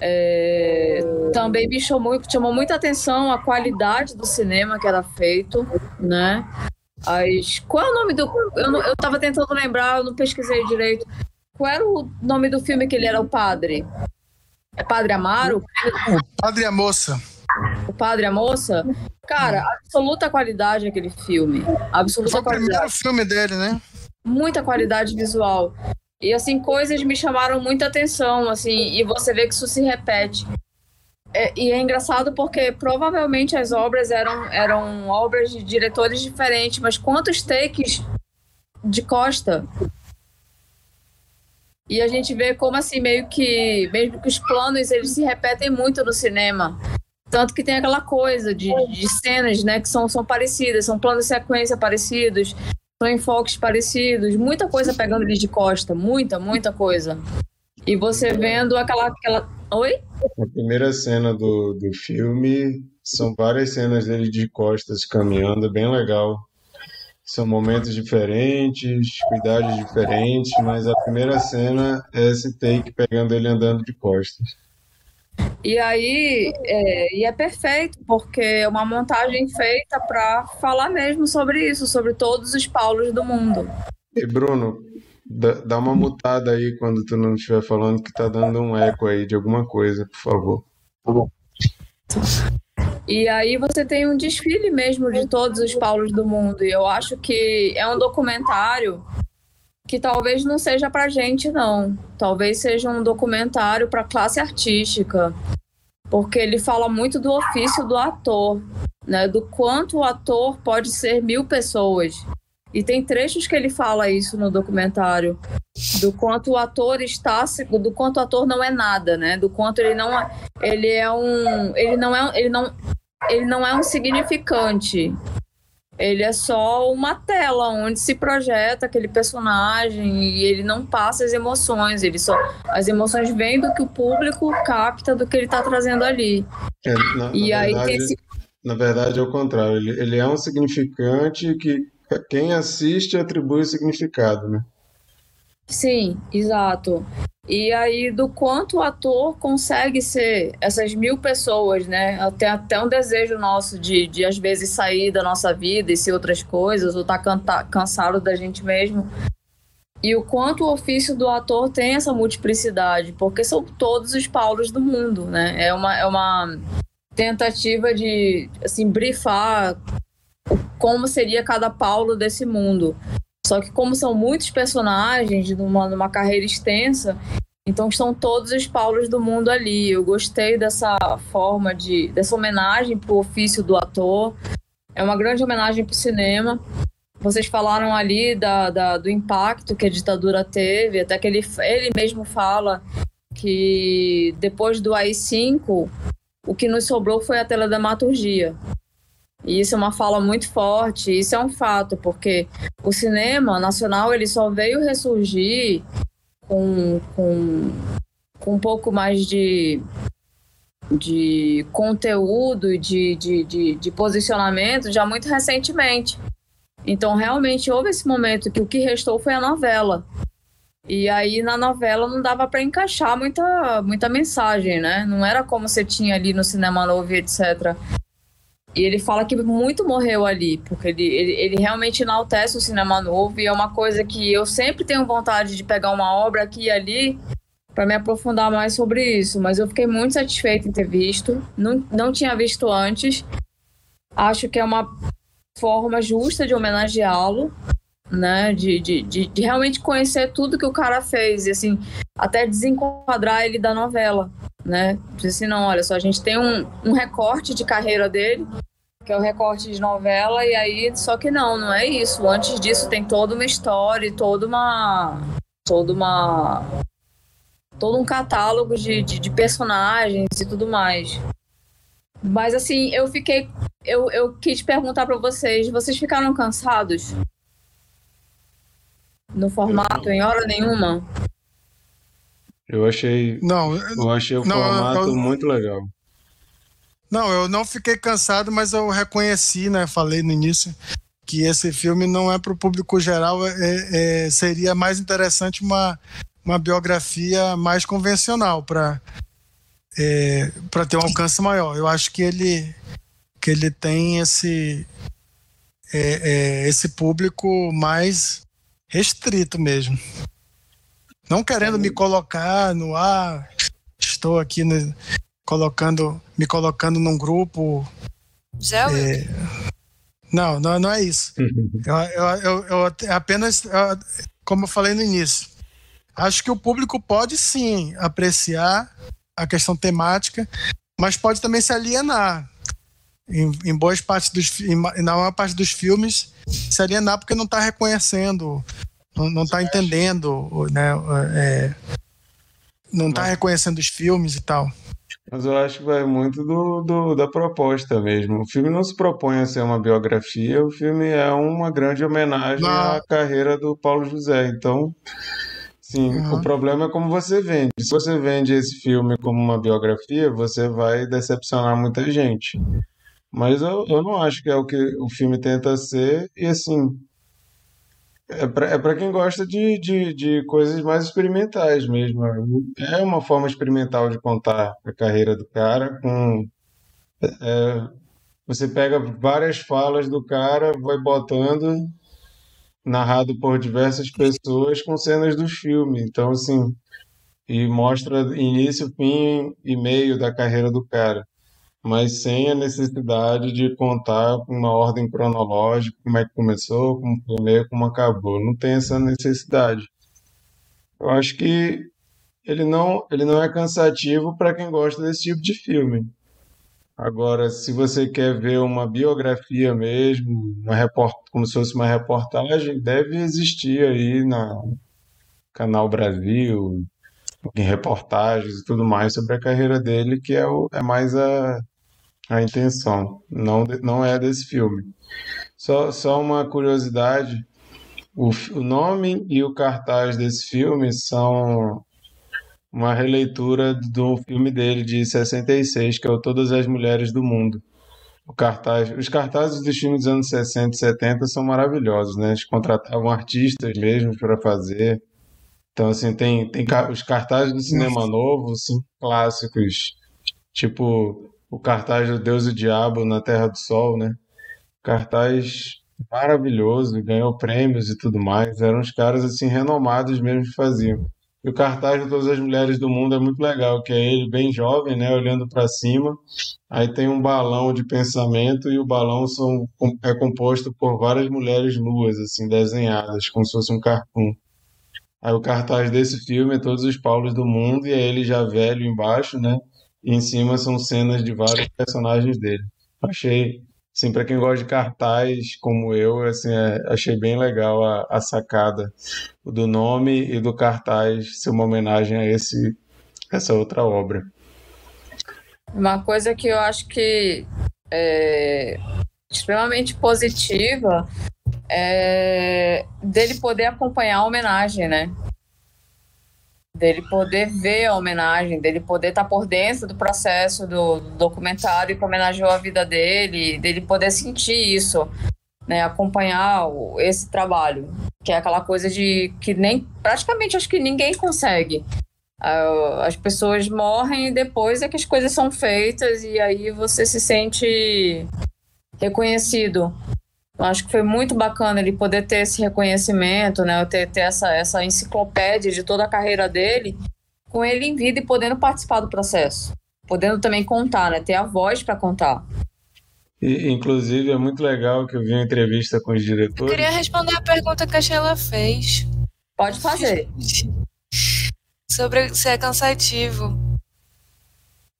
É, também me chamou, chamou muita atenção a qualidade do cinema que era feito, né? As, qual é o nome do. Eu, eu tava tentando lembrar, eu não pesquisei direito. Qual era o nome do filme que ele era o padre? É Padre Amaro? O Padre e a Moça. O Padre e a Moça? Cara, absoluta qualidade aquele filme. Absoluta Foi o qualidade primeiro filme dele, né? Muita qualidade visual. E assim, coisas me chamaram muita atenção, assim, e você vê que isso se repete. É, e é engraçado porque provavelmente as obras eram, eram obras de diretores diferentes, mas quantos takes de Costa? E a gente vê como assim, meio que, mesmo que os planos eles se repetem muito no cinema. Tanto que tem aquela coisa de, de cenas, né, que são, são parecidas, são planos de sequência parecidos, são enfoques parecidos, muita coisa pegando ele de costa, muita, muita coisa. E você vendo aquela. aquela... Oi? A primeira cena do, do filme são várias cenas dele de costas caminhando, é bem legal. São momentos diferentes, cuidados diferentes, mas a primeira cena é esse take pegando ele andando de costas. E aí, é, e é perfeito, porque é uma montagem feita para falar mesmo sobre isso, sobre todos os Paulos do mundo. E Bruno, dá, dá uma mutada aí quando tu não estiver falando que tá dando um eco aí de alguma coisa, por favor. E aí você tem um desfile mesmo de todos os Paulos do mundo. E eu acho que é um documentário que talvez não seja pra gente, não. Talvez seja um documentário para classe artística. Porque ele fala muito do ofício do ator, né? Do quanto o ator pode ser mil pessoas. E tem trechos que ele fala isso no documentário, do quanto o ator está, do quanto o ator não é nada, né? Do quanto ele não é, ele é um, ele não é, ele não, ele não é um significante. Ele é só uma tela onde se projeta aquele personagem e ele não passa as emoções, ele só as emoções vêm do que o público capta do que ele está trazendo ali. É, na, e na aí verdade, tem esse... na verdade é o contrário, ele, ele é um significante que quem assiste atribui significado, né? Sim, exato. E aí, do quanto o ator consegue ser essas mil pessoas, né? Até, até um desejo nosso de, de, às vezes, sair da nossa vida e ser outras coisas, ou tá cansado da gente mesmo. E o quanto o ofício do ator tem essa multiplicidade, porque são todos os Paulos do mundo, né? É uma, é uma tentativa de, assim, brifar como seria cada Paulo desse mundo. Só que como são muitos personagens numa, numa carreira extensa, então estão todos os Paulos do mundo ali. Eu gostei dessa forma de dessa homenagem para o ofício do ator. É uma grande homenagem para o cinema. Vocês falaram ali da, da, do impacto que a ditadura teve, até que ele, ele mesmo fala que depois do AI-5, o que nos sobrou foi a teledramaturgia. E isso é uma fala muito forte, isso é um fato, porque o cinema nacional ele só veio ressurgir com, com, com um pouco mais de, de conteúdo, de, de, de, de posicionamento já muito recentemente. Então, realmente, houve esse momento que o que restou foi a novela. E aí, na novela, não dava para encaixar muita, muita mensagem, né? Não era como você tinha ali no cinema novo, etc. E ele fala que muito morreu ali, porque ele, ele, ele, realmente enaltece o cinema novo e é uma coisa que eu sempre tenho vontade de pegar uma obra aqui e ali para me aprofundar mais sobre isso. Mas eu fiquei muito satisfeita em ter visto, não, não tinha visto antes. Acho que é uma forma justa de homenageá-lo, né? De, de, de, de realmente conhecer tudo que o cara fez e, assim, até desenquadrar ele da novela né? Disse assim, não, olha só, a gente tem um, um recorte de carreira dele, que é o recorte de novela, e aí, só que não, não é isso. Antes disso tem toda uma história, toda uma. toda uma. todo um catálogo de, de, de personagens e tudo mais. Mas assim, eu fiquei. Eu, eu quis perguntar para vocês, vocês ficaram cansados? No formato, em hora nenhuma? Eu achei. Não, eu achei o não, formato eu, muito legal. Não, eu não fiquei cansado, mas eu reconheci, né? Falei no início que esse filme não é para o público geral, é, é, seria mais interessante uma, uma biografia mais convencional para é, para ter um alcance maior. Eu acho que ele que ele tem esse é, é, esse público mais restrito mesmo. Não querendo me colocar no ar, estou aqui né, colocando, me colocando num grupo. É, não, não, não é isso. eu, eu, eu, eu apenas, como eu falei no início, acho que o público pode sim apreciar a questão temática, mas pode também se alienar. Em, em boas partes dos em, na maior parte dos filmes se alienar porque não está reconhecendo não, está entendendo, né? É, não está reconhecendo os filmes e tal. Mas eu acho que vai muito do, do, da proposta mesmo. O filme não se propõe a ser uma biografia, o filme é uma grande homenagem não. à carreira do Paulo José. Então, sim, uhum. o problema é como você vende. Se você vende esse filme como uma biografia, você vai decepcionar muita gente. Mas eu, eu não acho que é o que o filme tenta ser, e assim, é para é quem gosta de, de, de coisas mais experimentais mesmo. É uma forma experimental de contar a carreira do cara com. É, você pega várias falas do cara, vai botando, narrado por diversas pessoas com cenas do filme. Então, assim, e mostra início, fim e meio da carreira do cara. Mas sem a necessidade de contar com uma ordem cronológica, como é que começou, como foi meio, como acabou. Não tem essa necessidade. Eu acho que ele não, ele não é cansativo para quem gosta desse tipo de filme. Agora, se você quer ver uma biografia mesmo, uma report... como se fosse uma reportagem, deve existir aí na Canal Brasil, em reportagens e tudo mais sobre a carreira dele, que é, o... é mais a... a intenção, não, não é desse filme. Só, só uma curiosidade, o, o nome e o cartaz desse filme são uma releitura do filme dele de 66, que é o Todas as Mulheres do Mundo. O cartaz, os cartazes dos filmes dos anos 60 e 70 são maravilhosos, né? Eles contratavam artistas mesmo para fazer. Então, assim, tem, tem os cartazes do cinema novo, assim, clássicos, tipo o cartaz do Deus e o Diabo na Terra do Sol, né? Cartaz maravilhoso, ganhou prêmios e tudo mais. Eram os caras, assim, renomados mesmo que faziam. E o cartaz de todas as mulheres do mundo é muito legal, que é ele bem jovem, né, olhando para cima. Aí tem um balão de pensamento e o balão são, é composto por várias mulheres nuas, assim, desenhadas, como se fosse um cartoon. Aí o cartaz desse filme é todos os Paulos do mundo e é ele já velho embaixo, né? E em cima são cenas de vários personagens dele. Achei Sim, para quem gosta de cartaz como eu, assim, é, achei bem legal a, a, sacada do nome e do cartaz ser uma homenagem a esse essa outra obra. Uma coisa que eu acho que é extremamente positiva é dele poder acompanhar a homenagem, né? Dele poder ver a homenagem, dele poder estar tá por dentro do processo do, do documentário que homenageou a vida dele, dele poder sentir isso, né, acompanhar esse trabalho, que é aquela coisa de que nem praticamente acho que ninguém consegue. Uh, as pessoas morrem e depois é que as coisas são feitas e aí você se sente reconhecido acho que foi muito bacana ele poder ter esse reconhecimento, né? Ter, ter essa, essa enciclopédia de toda a carreira dele, com ele em vida e podendo participar do processo. Podendo também contar, né? Ter a voz para contar. E, inclusive, é muito legal que eu vi uma entrevista com os diretores. Eu queria responder a pergunta que a Sheila fez. Pode fazer. Sobre se é cansativo.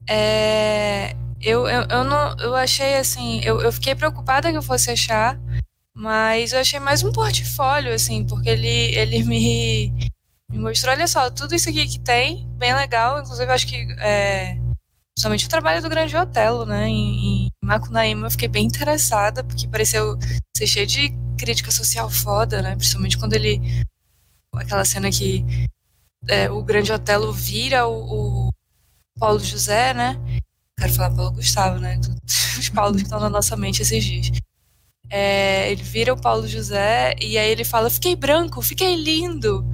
É, eu, eu, eu, não, eu achei assim, eu, eu fiquei preocupada que eu fosse achar, mas eu achei mais um portfólio, assim, porque ele, ele me, me mostrou, olha só, tudo isso aqui que tem, bem legal, inclusive acho que é, principalmente o trabalho do Grande Otelo, né, em, em Macunaíma eu fiquei bem interessada, porque pareceu ser cheio de crítica social foda, né, principalmente quando ele, aquela cena que é, o Grande Otelo vira o, o Paulo José, né, quero falar Paulo Gustavo, né? Os Paulos que estão na nossa mente esses dias. É, ele vira o Paulo José e aí ele fala: Fiquei branco, fiquei lindo.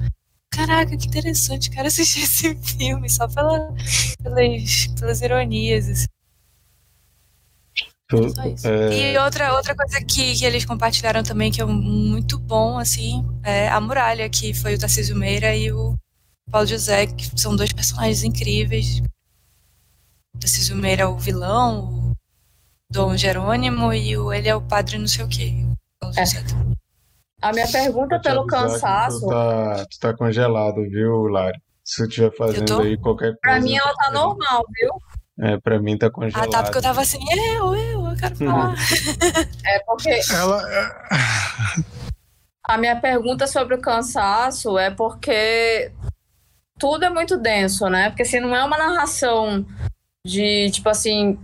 Caraca, que interessante, quero assistir esse filme só pela, pelas, pelas ironias. Assim. É... E outra, outra coisa que, que eles compartilharam também, que é muito bom, assim, é a Muralha, que foi o Tarcísio Meira e o Paulo José, que são dois personagens incríveis, Tarcísio Meira é o vilão, o Dom Jerônimo, e o, ele é o padre não sei o quê. É. A minha pergunta pelo cansaço. Tu tá, tu tá congelado, viu, Lari? Se eu estiver fazendo tô... aí qualquer coisa. Pra mim ela tá normal, viu? É, pra mim tá congelado. Ah, tá, porque eu tava assim, eu, eu, eu quero falar. é porque. Ela. A minha pergunta sobre o cansaço é porque tudo é muito denso, né? Porque se não é uma narração de tipo assim,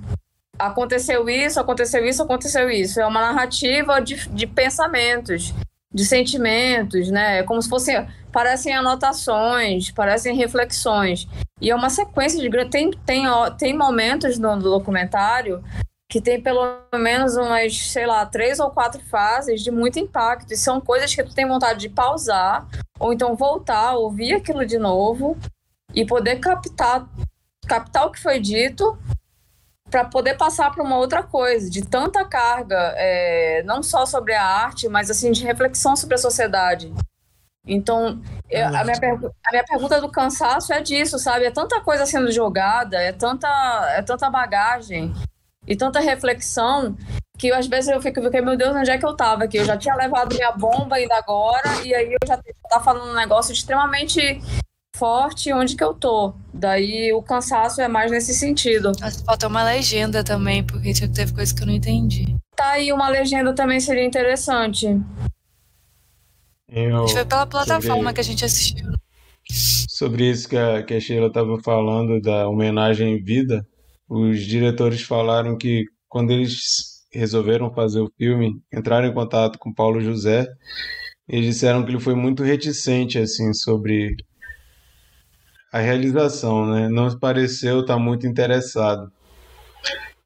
aconteceu isso, aconteceu isso, aconteceu isso. É uma narrativa de, de pensamentos, de sentimentos, né? É como se fossem, parecem anotações, parecem reflexões. E é uma sequência de tem tem tem momentos no, documentário que tem pelo menos umas, sei lá, três ou quatro fases de muito impacto. E são coisas que tu tem vontade de pausar, ou então voltar, ouvir aquilo de novo e poder captar captar o que foi dito para poder passar para uma outra coisa, de tanta carga, é, não só sobre a arte, mas assim de reflexão sobre a sociedade. Então, eu, a, minha a minha pergunta do cansaço é disso, sabe? É tanta coisa sendo jogada, é tanta, é tanta bagagem e tanta reflexão que às vezes eu fico, meu Deus, onde é que eu tava aqui? Eu já tinha levado minha bomba ainda agora, e aí eu já tá falando um negócio extremamente forte onde que eu tô. Daí o cansaço é mais nesse sentido. Mas falta uma legenda também, porque tipo, teve coisa que eu não entendi. Tá aí uma legenda também seria interessante. Eu, Foi pela plataforma sobre, que a gente assistiu. Sobre isso que a, que a Sheila estava falando, da homenagem em vida, os diretores falaram que quando eles resolveram fazer o filme, entraram em contato com Paulo José, eles disseram que ele foi muito reticente assim sobre a realização, né? Não pareceu estar muito interessado.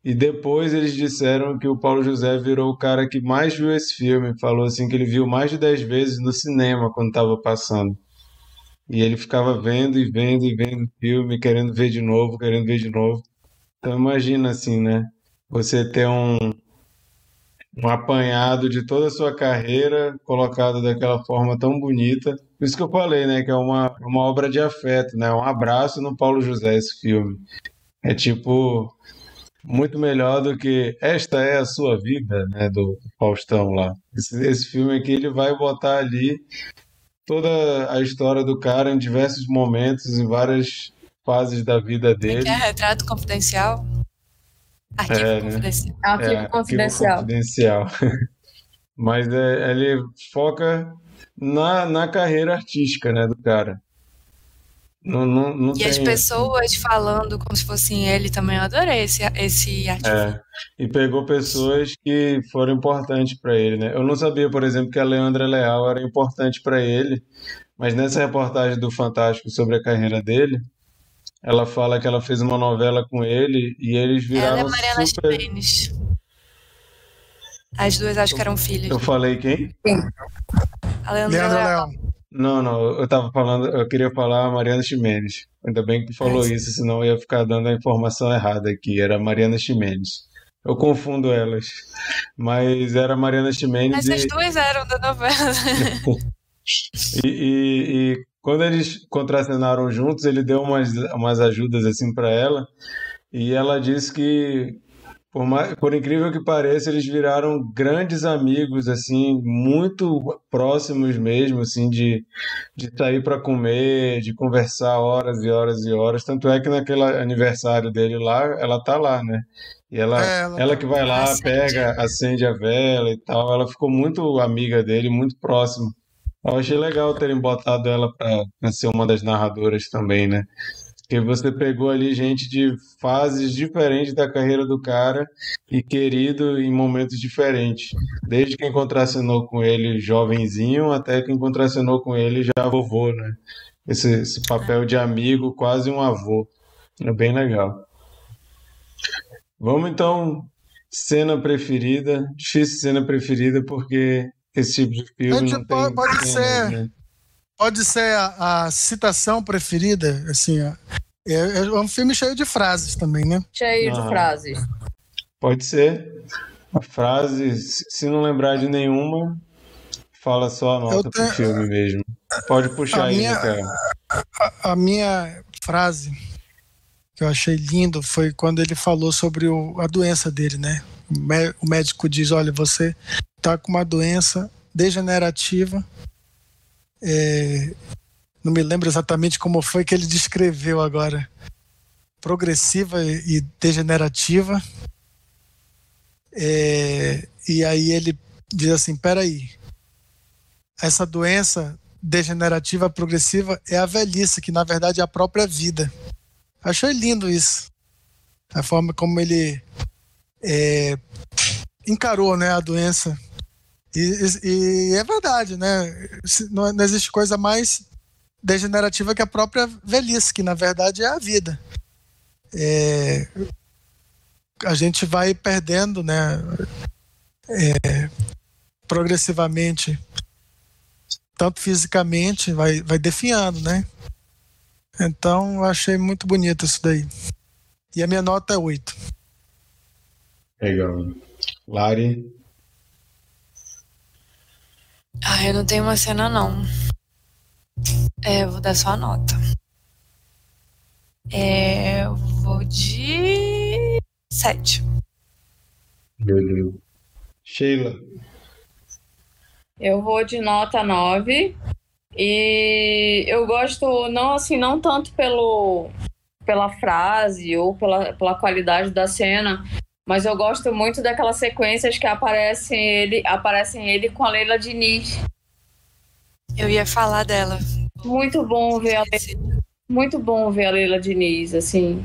E depois eles disseram que o Paulo José virou o cara que mais viu esse filme. Falou assim que ele viu mais de 10 vezes no cinema quando estava passando. E ele ficava vendo e vendo e vendo o filme, querendo ver de novo, querendo ver de novo. Então imagina assim, né? Você ter um, um apanhado de toda a sua carreira colocado daquela forma tão bonita. Por isso que eu falei, né, que é uma, uma obra de afeto, né? Um abraço no Paulo José esse filme. É tipo muito melhor do que Esta é a sua vida, né, do Faustão lá. Esse, esse filme aqui ele vai botar ali toda a história do cara em diversos momentos, em várias fases da vida dele. É, é retrato confidencial. Arquivo é, né? confidencial. Né? Arquivo é, confidencial. Arquivo confidencial. Mas é, ele foca na, na carreira artística, né, do cara. Não, não, não e tem... as pessoas falando como se fossem ele também, eu adorei esse, esse artigo. É, e pegou pessoas que foram importantes para ele, né? Eu não sabia, por exemplo, que a Leandra Leal era importante para ele, mas nessa reportagem do Fantástico sobre a carreira dele, ela fala que ela fez uma novela com ele e eles viraram Ela é Mariana super... Ximenes. As duas acho que eram filhas. Eu falei quem? A Leandra, Leandro. Leão. Não, não, eu tava falando, eu queria falar a Mariana Ximenes. Ainda bem que falou Mas- isso, senão eu ia ficar dando a informação errada aqui. Era Mariana Ximenes. Eu confundo elas. Mas era Mariana Ximenes Essas e, duas eram da novela. e, e- e quando eles contracenaram juntos, ele deu umas, umas ajudas assim para ela. E ela disse que, por, mais, por incrível que pareça, eles viraram grandes amigos, assim, muito próximos mesmo, assim, de, de sair para comer, de conversar horas e horas e horas. Tanto é que naquele aniversário dele lá, ela tá lá, né? E ela, É, ela ela tá- que vai lá, Acende. pega, acende a vela e tal. Ela ficou muito amiga dele, muito próxima. Eu achei legal terem botado ela para ser uma das narradoras também, né? Porque você pegou ali gente de fases diferentes da carreira do cara e querido em momentos diferentes. Desde quem contracenou com ele jovenzinho até quem contracenou com ele já vovô, né? Esse, esse papel de amigo, quase um avô. É bem legal. Vamos então, cena preferida. Difícil cena preferida porque esse tipo de filme não tem pode- pode cenas, ser. né? Pode ser a, a citação preferida, assim, é, é um filme cheio de frases também, né? Cheio de Ah. frases. Pode ser. A frase, se não lembrar de nenhuma, fala só a nota Eu pro tenho- filme mesmo. Pode puxar A aí, minha- Micael. A, a minha frase que eu achei lindo foi quando ele falou sobre o- a doença dele, né? O médico diz: olha, você está com uma doença degenerativa. É, não me lembro exatamente como foi que ele descreveu agora. Progressiva e degenerativa. É, e aí ele diz assim: peraí, essa doença degenerativa progressiva é a velhice, que na verdade é a própria vida. Achei lindo isso. A forma como ele é, encarou né, a doença. E, e- e é verdade, né? Não, não existe coisa mais degenerativa que a própria velhice, que na verdade é a vida. É, a gente vai perdendo, né? é, progressivamente tanto fisicamente, vai, vai definhando, né? Então, eu achei muito bonito isso daí. E a minha nota é 8. Legal. Lari, Ah, eu não tenho uma cena, não. É, eu vou dar só a nota. É, eu vou de. 7. Beleza. Sheila. Eu vou de nota 9. E eu gosto, não assim, não tanto pelo, pela frase ou pela, pela qualidade da cena, mas eu gosto muito daquelas sequências que aparecem ele, aparecem ele com a Leila Diniz. Eu ia falar dela. Muito bom ver a muito bom ver a Leila Diniz, assim.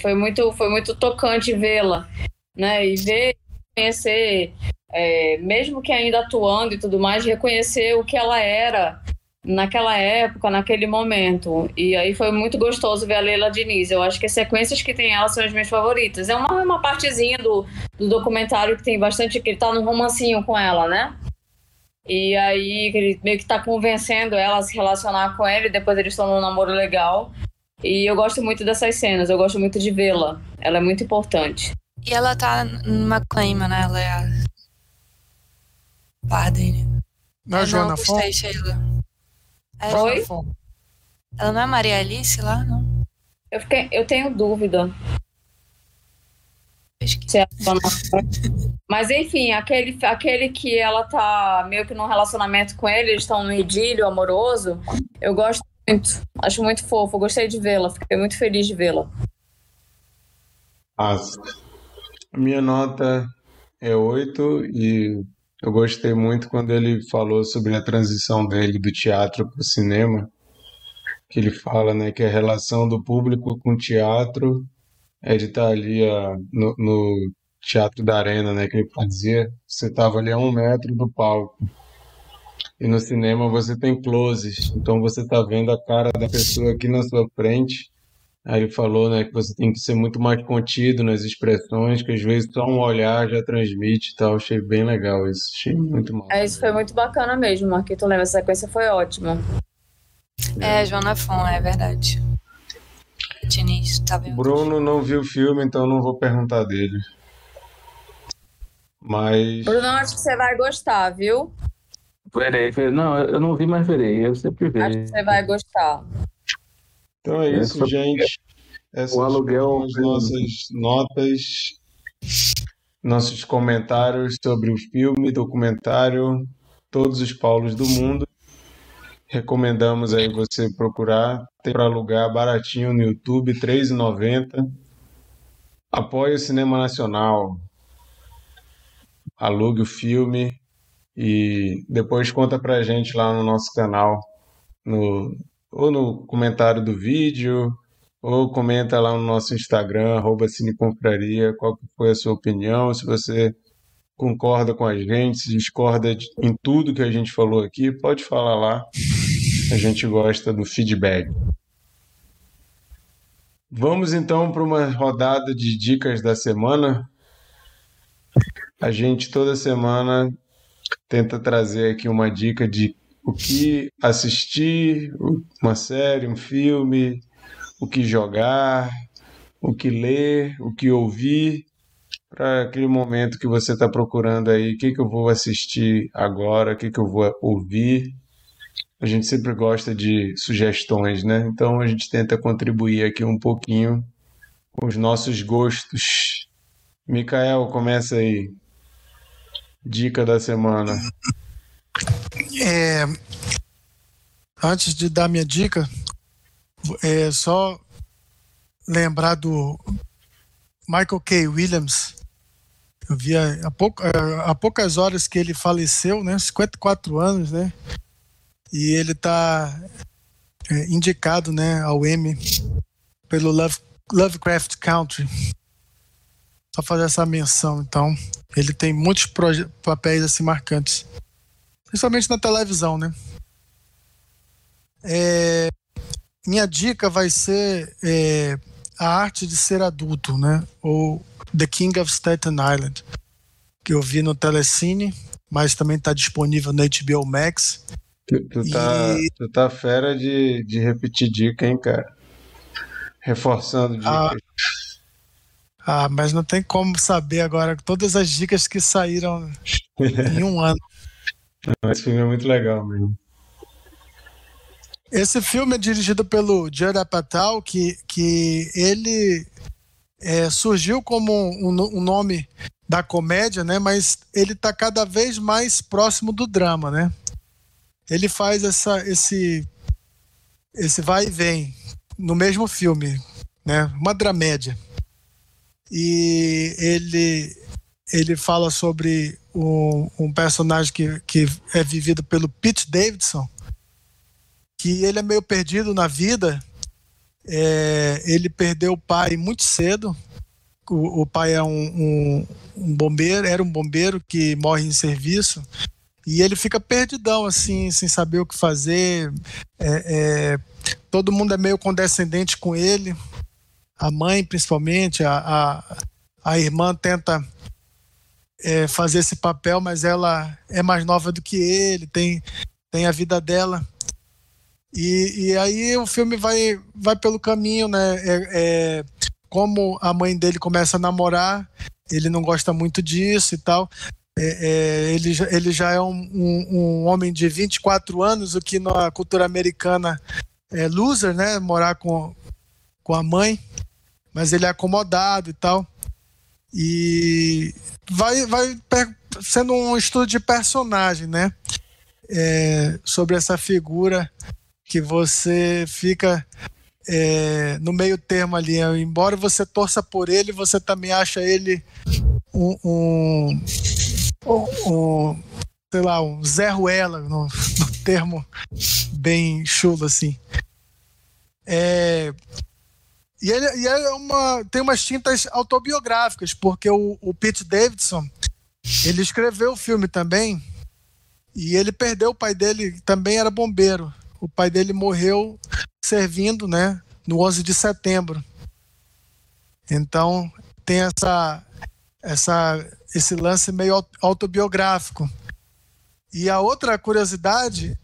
Foi muito, foi muito tocante vê-la, né? E ver, conhecer, é, mesmo que ainda atuando e tudo mais, reconhecer o que ela era naquela época, naquele momento. E aí foi muito gostoso ver a Leila Diniz. Eu acho que as sequências que tem ela são as minhas favoritas. É uma, uma partezinha do, do documentário que tem bastante, que ele tá num romancinho com ela, né? E aí ele meio que tá convencendo ela a se relacionar com ele, depois eles estão num namoro legal. E eu gosto muito dessas cenas, eu gosto muito de vê-la. Ela é muito importante. E ela tá numa clima, né? Ela é a. Pardine. Não é Eu Joana não Fon? gostei, Sheila. É, Oi? Ela não é Maria Alice lá, não? Eu, fiquei, eu tenho dúvida Pesquisa. se ela na- Mas enfim, aquele, aquele que ela tá meio que num relacionamento com ele, eles estão num idílio amoroso, eu gosto muito. Acho muito fofo, eu gostei de vê-la, fiquei muito feliz de vê-la. Ah, a minha nota é 8 e eu gostei muito quando ele falou sobre a transição dele do teatro para o cinema, que ele fala, né, que a relação do público com o teatro é de estar ali ah, no, no Teatro da Arena, né, que ele fazia, você estava ali a um metro do palco. E no cinema você tem closes, então você está vendo a cara da pessoa aqui na sua frente. Aí ele falou, né, que você tem que ser muito mais contido nas expressões, que às vezes só um olhar já transmite e tal. Achei bem legal isso. Achei muito mal. É, isso foi muito bacana mesmo, Marquito lembra, essa sequência foi ótima. É, Joana Fon, é verdade. Diniz, tá O vendo? Bruno não viu o filme, então não vou perguntar dele. Mas Bruno, acho que você vai gostar, viu? Verei, verei. Não, eu não vi, mas verei. Eu sempre Acho vejo. que você vai gostar. Então é isso, Essa- gente. Essas O aluguel- nossas notas, nossos comentários sobre o filme, documentário, todos os Paulos do mundo. Recomendamos aí você procurar, tem para alugar baratinho no YouTube, R$ 3,90. Apoie o cinema nacional. Alugue o filme e depois conta pra gente lá no nosso canal, no, ou no comentário do vídeo, ou comenta lá no nosso Instagram, arroba Cineconfraria, qual foi a sua opinião, se você concorda com a gente, se discorda em tudo que a gente falou aqui, pode falar lá. A gente gosta do feedback. Vamos então para uma rodada de dicas da semana. A gente toda semana tenta trazer aqui uma dica de o que assistir, uma série, um filme, o que jogar, o que ler, o que ouvir, para aquele momento que você está procurando aí, o que, que eu vou assistir agora, o que, que eu vou ouvir. A gente sempre gosta de sugestões, né? Então a gente tenta contribuir aqui um pouquinho com os nossos gostos. Micael, começa aí. Dica da semana. É, antes de dar minha dica, é só lembrar do Michael K. Williams. Eu vi há, pouco- há poucas horas que ele faleceu, né? 54 anos, né? E ele está indicado, né, ao Emmy pelo Love, Lovecraft Country. Só fazer essa menção, então. Ele tem muitos papéis assim marcantes principalmente na televisão, né? É, minha dica vai ser é, a arte de ser adulto, né? Ou The King of Staten Island, que eu vi no Telecine, mas também está disponível no HBO Max. Tu, tu tá, E- tu tá fera de, de repetir dica, hein, cara? Reforçando dicas. Ah, Ah, mas não tem como saber agora todas as dicas que saíram em um ano. Esse filme é muito legal mesmo. Esse filme é dirigido pelo Judd Apatow, que, que ele é, surgiu como um, um nome da comédia, né? Mas ele está cada vez mais próximo do drama, né? Ele faz essa, esse, esse vai e vem no mesmo filme, né? Uma dramédia. E ele ele fala sobre um, um personagem que, que é vivido pelo Pete Davidson, que ele é meio perdido na vida. É, ele perdeu o pai muito cedo. O, o pai é um, um, um, bombeiro, era um bombeiro que morre em serviço. E ele fica perdidão, assim, sem saber o que fazer. É, é, todo mundo é meio condescendente com ele. A mãe, principalmente, a, a, a irmã tenta é, fazer esse papel, mas ela é mais nova do que ele, tem, tem a vida dela. E, e aí o filme vai, vai pelo caminho, né? É, é, como a mãe dele começa a namorar, ele não gosta muito disso e tal. É, é, ele, ele já é um, um, um, homem de 24 anos, o que na cultura americana é loser, né? Morar com, com a mãe, mas ele é acomodado e tal. E vai, vai sendo um estudo de personagem, né? É, sobre essa figura que você fica é, no meio termo ali. Embora você torça por ele, você também acha ele um, um, um sei lá, um Zé Ruela, no, no termo bem chulo assim. É, e ele, e ele é uma, tem umas tintas autobiográficas, porque o, o Pete Davidson ele escreveu o filme também e ele perdeu o pai dele, também era bombeiro o pai dele morreu servindo, né, no 11 de setembro. Então, tem essa, essa, esse lance meio autobiográfico. E a outra curiosidade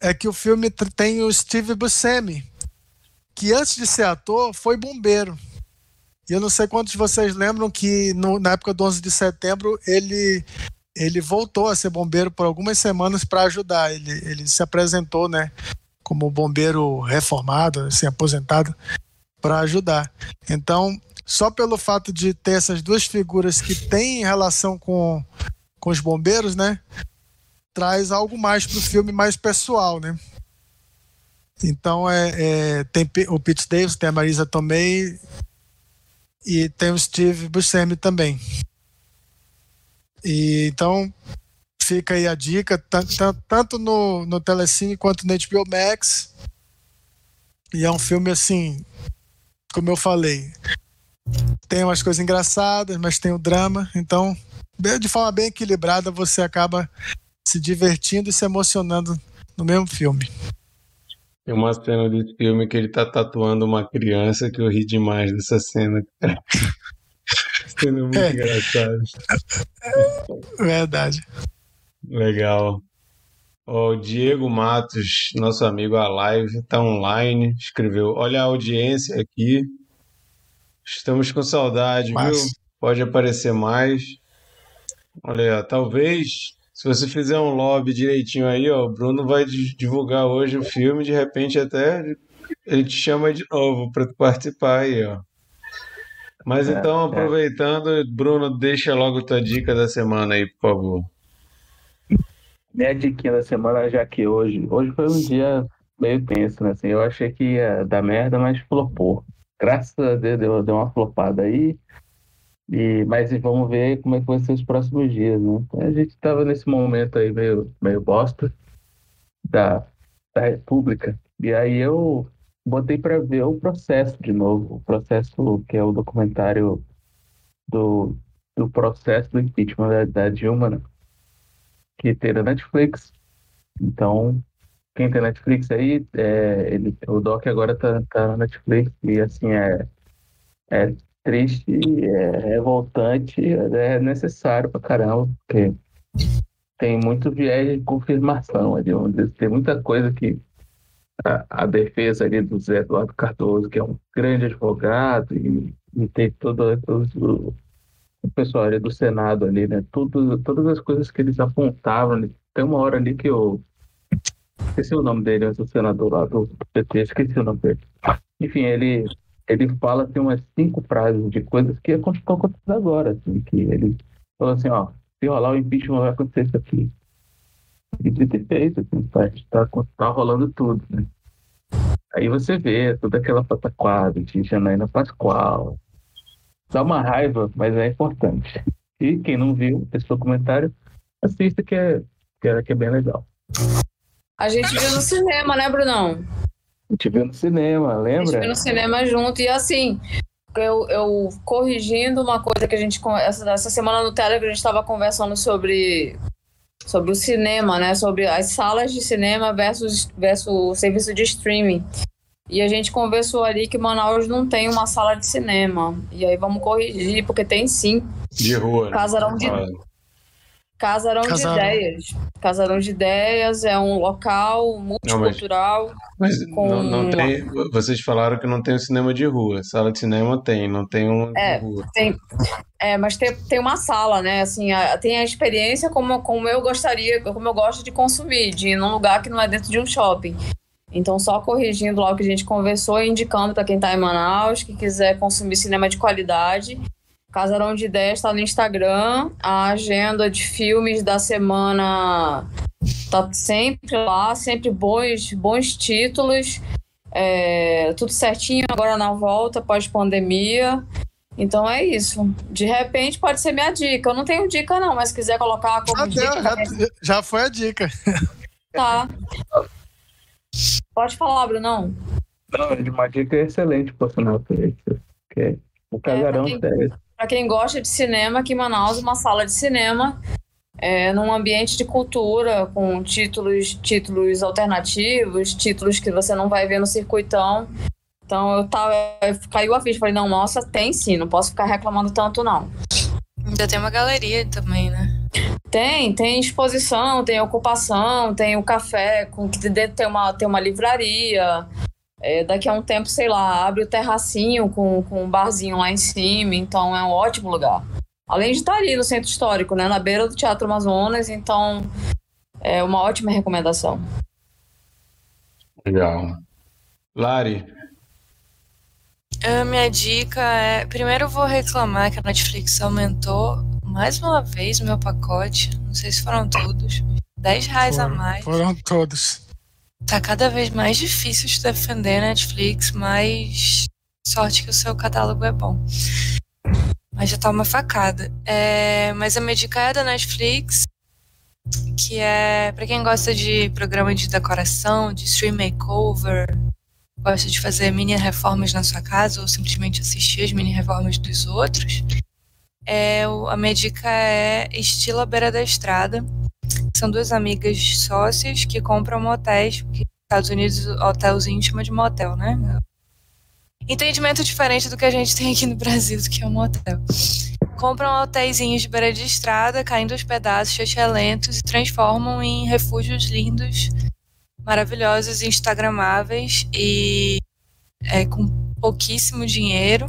é que o filme tem o Steve Buscemi, que antes de ser ator foi bombeiro. E eu não sei quantos de vocês lembram que no, na época do 11 de setembro ele ele voltou a ser bombeiro por algumas semanas para ajudar. Ele, ele se apresentou, né, como bombeiro reformado, assim, aposentado, para ajudar. Então, só pelo fato de ter essas duas figuras que têm relação com, com os bombeiros, né, traz algo mais para o filme mais pessoal, né? Então é, é, tem o Pete Davis, tem a Marisa Tomei e tem o Steve Buscemi também. E, então, fica aí a dica, tanto no, no Telecine quanto no HBO Max. E é um filme assim, como eu falei, tem umas coisas engraçadas, mas tem o drama. Então, de forma bem equilibrada, você acaba se divertindo e se emocionando no mesmo filme. Tem uma cena desse filme que ele tá tatuando uma criança que eu ri demais dessa cena, cara. Sendo muito é. engraçado. Verdade. Legal. O Diego Matos, nosso amigo a live, está online, escreveu: Olha a audiência aqui. Estamos com saudade, Mas... viu? Pode aparecer mais. Olha, talvez se você fizer um lobby direitinho aí, ó, o Bruno vai divulgar hoje o filme, de repente até ele te chama de novo para participar aí, ó. Mas é, então, é. aproveitando, é. Bruno, deixa logo tua dica da semana aí, por favor. Minha dica da semana, já que hoje, hoje foi um dia meio tenso, né? Assim, eu achei que ia dar merda, mas flopou. Graças a Deus deu, deu uma flopada aí. E, mas vamos ver como é que vai ser os próximos dias, né? A gente estava nesse momento aí meio, meio bosta da, da República. E aí eu botei para ver o processo de novo. O processo que é o documentário do, do processo do impeachment da, da Dilma, né? que tem na Netflix. Então, quem tem Netflix aí, é, ele, o Doc agora tá, tá na Netflix e assim é, é triste, é revoltante, é necessário pra caramba, porque tem muito viés de confirmação ali, onde tem muita coisa que a, a, defesa ali do Zé Eduardo Cardoso, que é um grande advogado, e, e tem todo, todo, o pessoal ali do Senado ali, né? Tudo, todas as coisas que eles apontavam. Né? Tem uma hora ali que eu esqueci o nome dele, o senador lá do PT, esqueci o nome dele. Enfim, ele ele fala assim umas cinco frases de coisas que estão acontecendo agora, assim, que ele falou assim, ó, se rolar o impeachment vai acontecer isso aqui. E de feito, assim, tá, tá, tá rolando tudo, né? Aí você vê toda aquela pataquada de Janaína Pascoal. Dá uma raiva, mas é importante. E quem não viu esse documentário, assista que é, que é, que é bem legal. A gente viu no cinema, né, Brunão? A gente viu no cinema, A gente lembra? viu no cinema junto. E assim, eu, eu corrigindo uma coisa que a gente. Essa, essa semana no Telegram a gente estava conversando sobre, sobre o cinema, né? Sobre as salas de cinema versus, versus o serviço de streaming. E a gente conversou ali que Manaus não tem uma sala de cinema. E aí vamos corrigir, porque tem sim. De rua. né? Casarão de, Ah, Casarão de Casarão. Ideias. Casarão de Ideias é um local multicultural. Mas Com- não, não tem. Vocês falaram que não tem o cinema de rua. Sala de cinema tem, não tem um É. de rua. Tem, é, mas tem, tem uma sala, né? Assim, a- tem a experiência como, como eu gostaria, como eu gosto de consumir, de ir num lugar que não é dentro de um shopping. Então, só corrigindo lá o que a gente conversou e indicando para quem está em Manaus, que quiser consumir cinema de qualidade. Casarão de Ideias está no Instagram. A agenda de filmes da semana tá sempre lá, sempre bons, bons títulos. É, tudo certinho agora na volta, pós-pandemia. Então é isso. De repente pode ser minha dica. Eu não tenho dica, não, mas se quiser colocar como Já, dica. deu, já, já foi a dica. Tá. Pode falar, Brunão. Não, de uma dica excelente, por sinal, que é é o casarão quem- sério. Para quem gosta de cinema, aqui em Manaus, uma sala de cinema é, num ambiente de cultura, com títulos, títulos alternativos, títulos que você não vai ver no circuitão. Então eu tava. Caiu a ficha, falei, não, nossa, tem sim, não posso ficar reclamando tanto, não. Ainda tem uma galeria também, né? Tem, tem exposição, tem ocupação, tem o café, com que tem uma, tem uma livraria. É, daqui a um tempo, sei lá, abre o terracinho com, com um barzinho lá em cima, então é um ótimo lugar. Além de estar ali no centro histórico, né, na beira do Teatro Amazonas, então é uma ótima recomendação. Legal. Lari, A minha dica é. Primeiro eu vou reclamar que a Netflix aumentou mais uma vez o meu pacote. Não sei se foram todos. 10 reais a Foram- mais. Foram todos. Tá cada vez mais difícil de defender Netflix, mas sorte que o seu catálogo é bom. Mas já tá uma facada. É, mas a minha dica é da Netflix, que é pra quem gosta de programa de decoração, de stream makeover, gosta de fazer mini reformas na sua casa ou simplesmente assistir as mini reformas dos outros. É, a minha dica é Estilo à Beira da Estrada. São duas amigas sócias que compram motéis, porque nos Estados Unidos hotelzinho chama de motel, né? Entendimento diferente do que a gente tem aqui no Brasil, do que é um motel. Compram hotéisinhos de beira de estrada, caindo aos pedaços, excelentes, e transformam em refúgios lindos, maravilhosos, instagramáveis e é, com pouquíssimo dinheiro,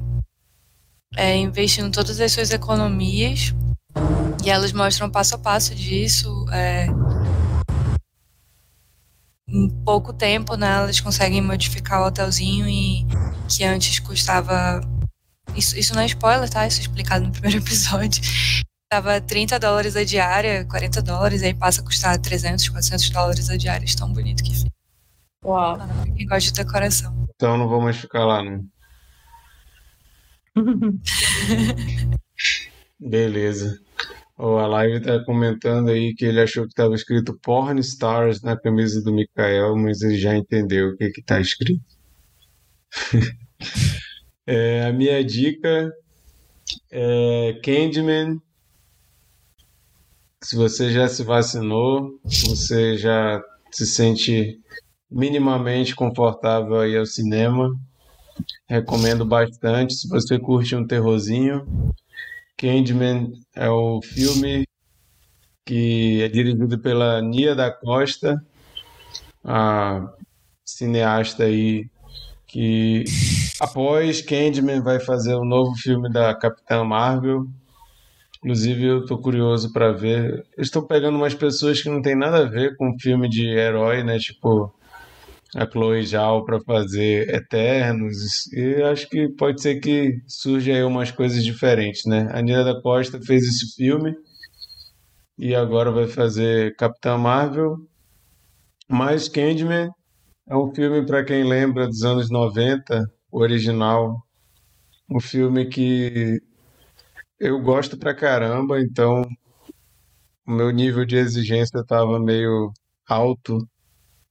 é, investindo todas as suas economias. E elas mostram passo a passo disso. É, em pouco tempo, né, elas conseguem modificar o hotelzinho e que antes custava. Isso, isso não é spoiler, tá? Isso é explicado no primeiro episódio. Tava 30 dólares a diária, 40 dólares, aí passa a custar 300, 400 dólares a diária. de Tão bonito que fica. Uau. Quem gosta de decoração. então não vou mais ficar lá, não. Beleza. A live tá comentando aí que ele achou que estava escrito Porn Stars na camisa do Mikael, mas ele já entendeu o que que tá escrito. É, a minha dica é Candyman. Se você já se vacinou, você já se sente minimamente confortável aí ao cinema, recomendo bastante. Se você curte um terrorzinho, Candyman é o filme que é dirigido pela Nia da Costa, a cineasta aí que após Candyman vai fazer o novo filme da Capitã Marvel. Inclusive eu tô curioso para ver. Estão pegando umas pessoas que não tem nada a ver com filme de herói, né? Tipo a Chloe Zhao para fazer Eternos e acho que pode ser que surja aí umas coisas diferentes, né? A Nina da Costa fez esse filme e agora vai fazer Capitã Marvel, mas Candyman é um filme para quem lembra dos anos 90, o original, um filme que eu gosto pra caramba, então o meu nível de exigência estava meio alto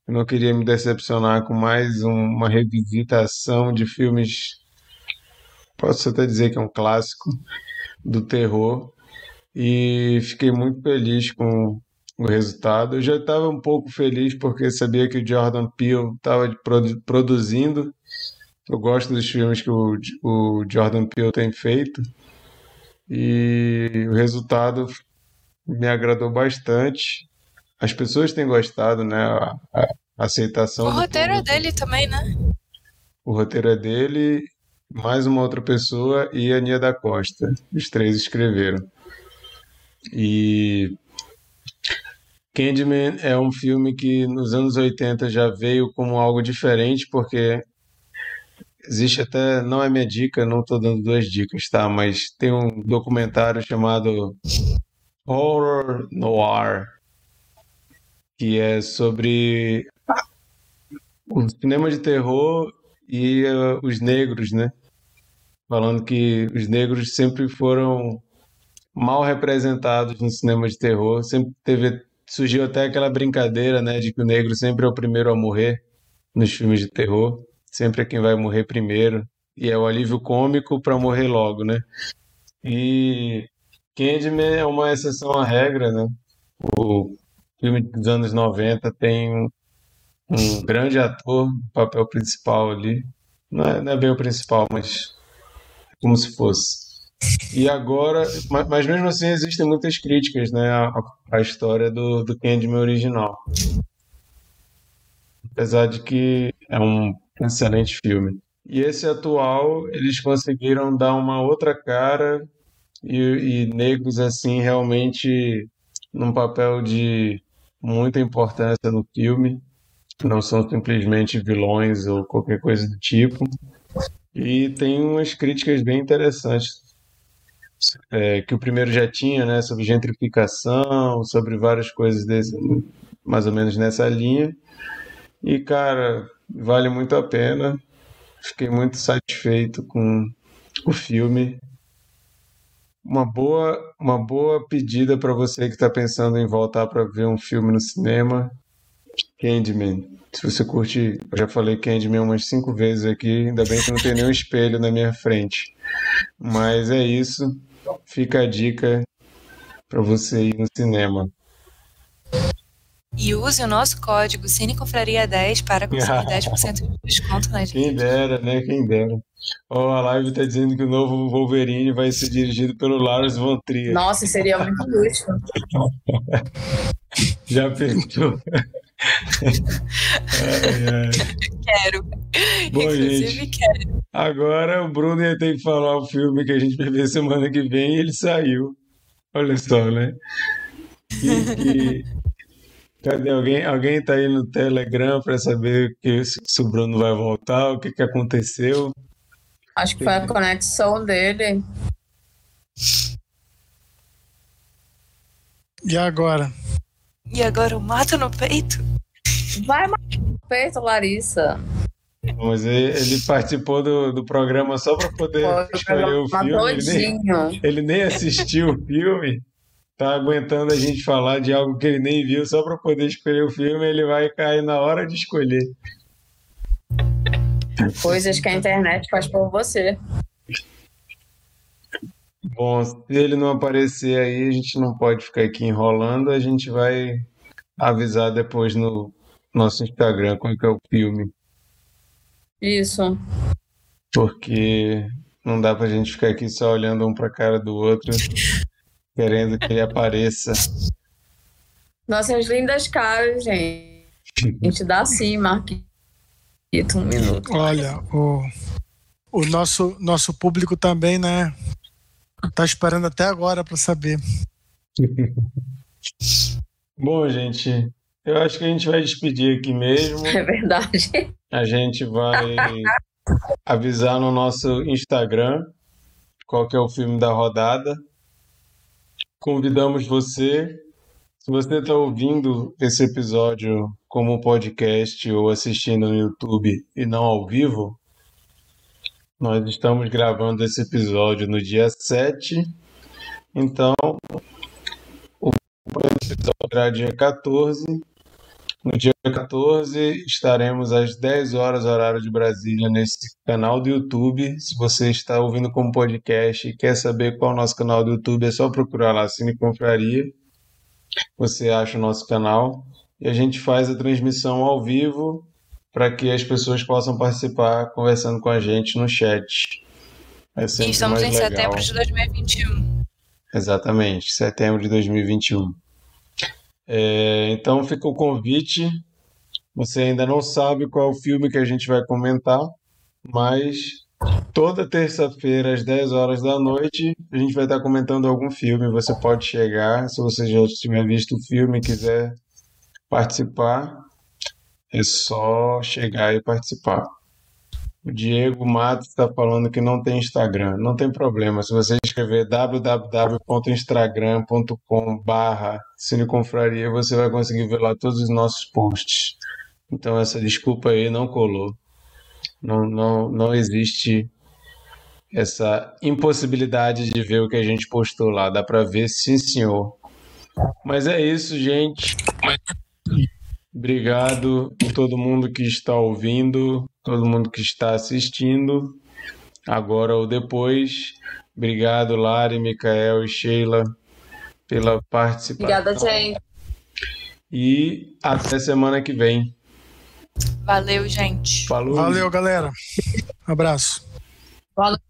eu não queria me decepcionar com mais um- uma revisitação de filmes, posso até dizer que é um clássico do terror, e fiquei muito feliz com o resultado. Eu já estava um pouco feliz porque sabia que o Jordan Peele estava produzindo. Eu gosto dos filmes que o, o Jordan Peele tem feito, e o resultado me agradou bastante. As pessoas têm gostado, né? A, a aceitação. O roteiro é dele também, né? O roteiro é dele, mais uma outra pessoa e a Nia da Costa. Os três escreveram. E Candyman é um filme que nos anos 80 já veio como algo diferente, porque existe até, não é minha dica, não estou dando duas dicas, tá? Mas tem um documentário chamado Horror Noir, que é sobre o cinema de terror e uh, os negros, né? Falando que os negros sempre foram mal representados no cinema de terror, sempre teve surgiu até aquela brincadeira, né, de que o negro sempre é o primeiro a morrer nos filmes de terror, sempre é quem vai morrer primeiro e é o alívio cômico para morrer logo, né? E Candyman é uma exceção à regra, né? O filme dos anos 90 tem um grande ator papel principal ali. Não é, não é bem o principal, mas como se fosse. E agora, mas, mas mesmo assim existem muitas críticas, né, à história do, do Candyman original. Apesar de que é um excelente filme. E esse atual, eles conseguiram dar uma outra cara e, e negros assim realmente num papel de muita importância no filme não são simplesmente vilões ou qualquer coisa do tipo. E tem umas críticas bem interessantes é, que o primeiro já tinha, né, sobre gentrificação, sobre várias coisas desse, mais ou menos nessa linha. E cara, vale muito a pena. Fiquei muito satisfeito com o filme. Uma boa, uma boa pedida para você que está pensando em voltar para ver um filme no cinema. Candyman. Se você curte, eu já falei Candyman umas cinco vezes aqui, ainda bem que não tem nenhum espelho na minha frente. Mas é isso. Fica a dica para você ir no cinema. E use o nosso código CineConfraria10 para conseguir 10% de desconto na Quem dera, né? Quem dera. Oh, a live tá dizendo que o novo Wolverine vai ser dirigido pelo Lars von Trier. Nossa, seria muito útil. Já pensou? ai, ai. Quero. Bom, Inclusive, gente, quero. Agora o Bruno ia ter que falar o filme que a gente vai ver semana que vem e ele saiu. Olha só, né? Que, que... Cadê alguém? Alguém tá aí no Telegram para saber que, se o Bruno vai voltar, o que, que aconteceu? Acho que foi a conexão dele. E agora? E agora o mato no peito? Vai matar no peito, Larissa. Mas ele, participou do, do programa só para poder Foi, escolher o filme. Ele nem, ele nem assistiu o filme. Tá aguentando a gente falar de algo que ele nem viu só para poder escolher o filme. Ele vai cair na hora de escolher. Coisas que a internet faz por você. Bom, se ele não aparecer aí, a gente não pode ficar aqui enrolando. A gente vai avisar depois no nosso Instagram qual é o filme. Isso. Porque não dá pra gente ficar aqui só olhando um pra cara do outro, querendo que ele apareça. Nossas lindas caras, gente. A gente dá sim, Marquito, um minuto. Olha, o, o nosso, nosso público também, né? Tá esperando até agora para saber. Bom, gente, Eu acho que a gente vai despedir aqui mesmo. É verdade. A gente vai avisar no nosso Instagram qual que é o filme da rodada. Convidamos você, se você está ouvindo esse episódio como podcast ou assistindo no YouTube e não ao vivo, nós estamos gravando esse episódio no dia 7. Então, o episódio será dia 14. No dia 14, estaremos às 10 horas, horário de Brasília, nesse canal do YouTube. Se você está ouvindo como podcast e quer saber qual é o nosso canal do YouTube, é só procurar lá Cine Confraria. Você acha o nosso canal e a gente faz a transmissão ao vivo para que as pessoas possam participar conversando com a gente no chat. É e estamos em legal. setembro de 2021. Exatamente, setembro de 2021. É, então fica o convite. Você ainda não sabe qual filme que a gente vai comentar, mas toda terça-feira às 10 horas da noite a gente vai estar comentando algum filme. Você pode chegar, se você já tiver visto o filme e quiser participar, é só chegar e participar. O Diego Matos está falando que não tem Instagram. Não tem problema. Se você escrever www.instagram.com barra cineconfraria, você vai conseguir ver lá todos os nossos posts. Então essa desculpa aí não colou. Não, não, não existe essa impossibilidade de ver o que a gente postou lá. Dá para ver, sim, senhor. Mas é isso, gente. Obrigado a todo mundo que está ouvindo, todo mundo que está assistindo, agora ou depois. Obrigado, Lari, Micael e Sheila, pela participação. Obrigada, gente. E até semana que vem. Valeu, gente. Falou. Valeu, galera. Abraço. Valeu.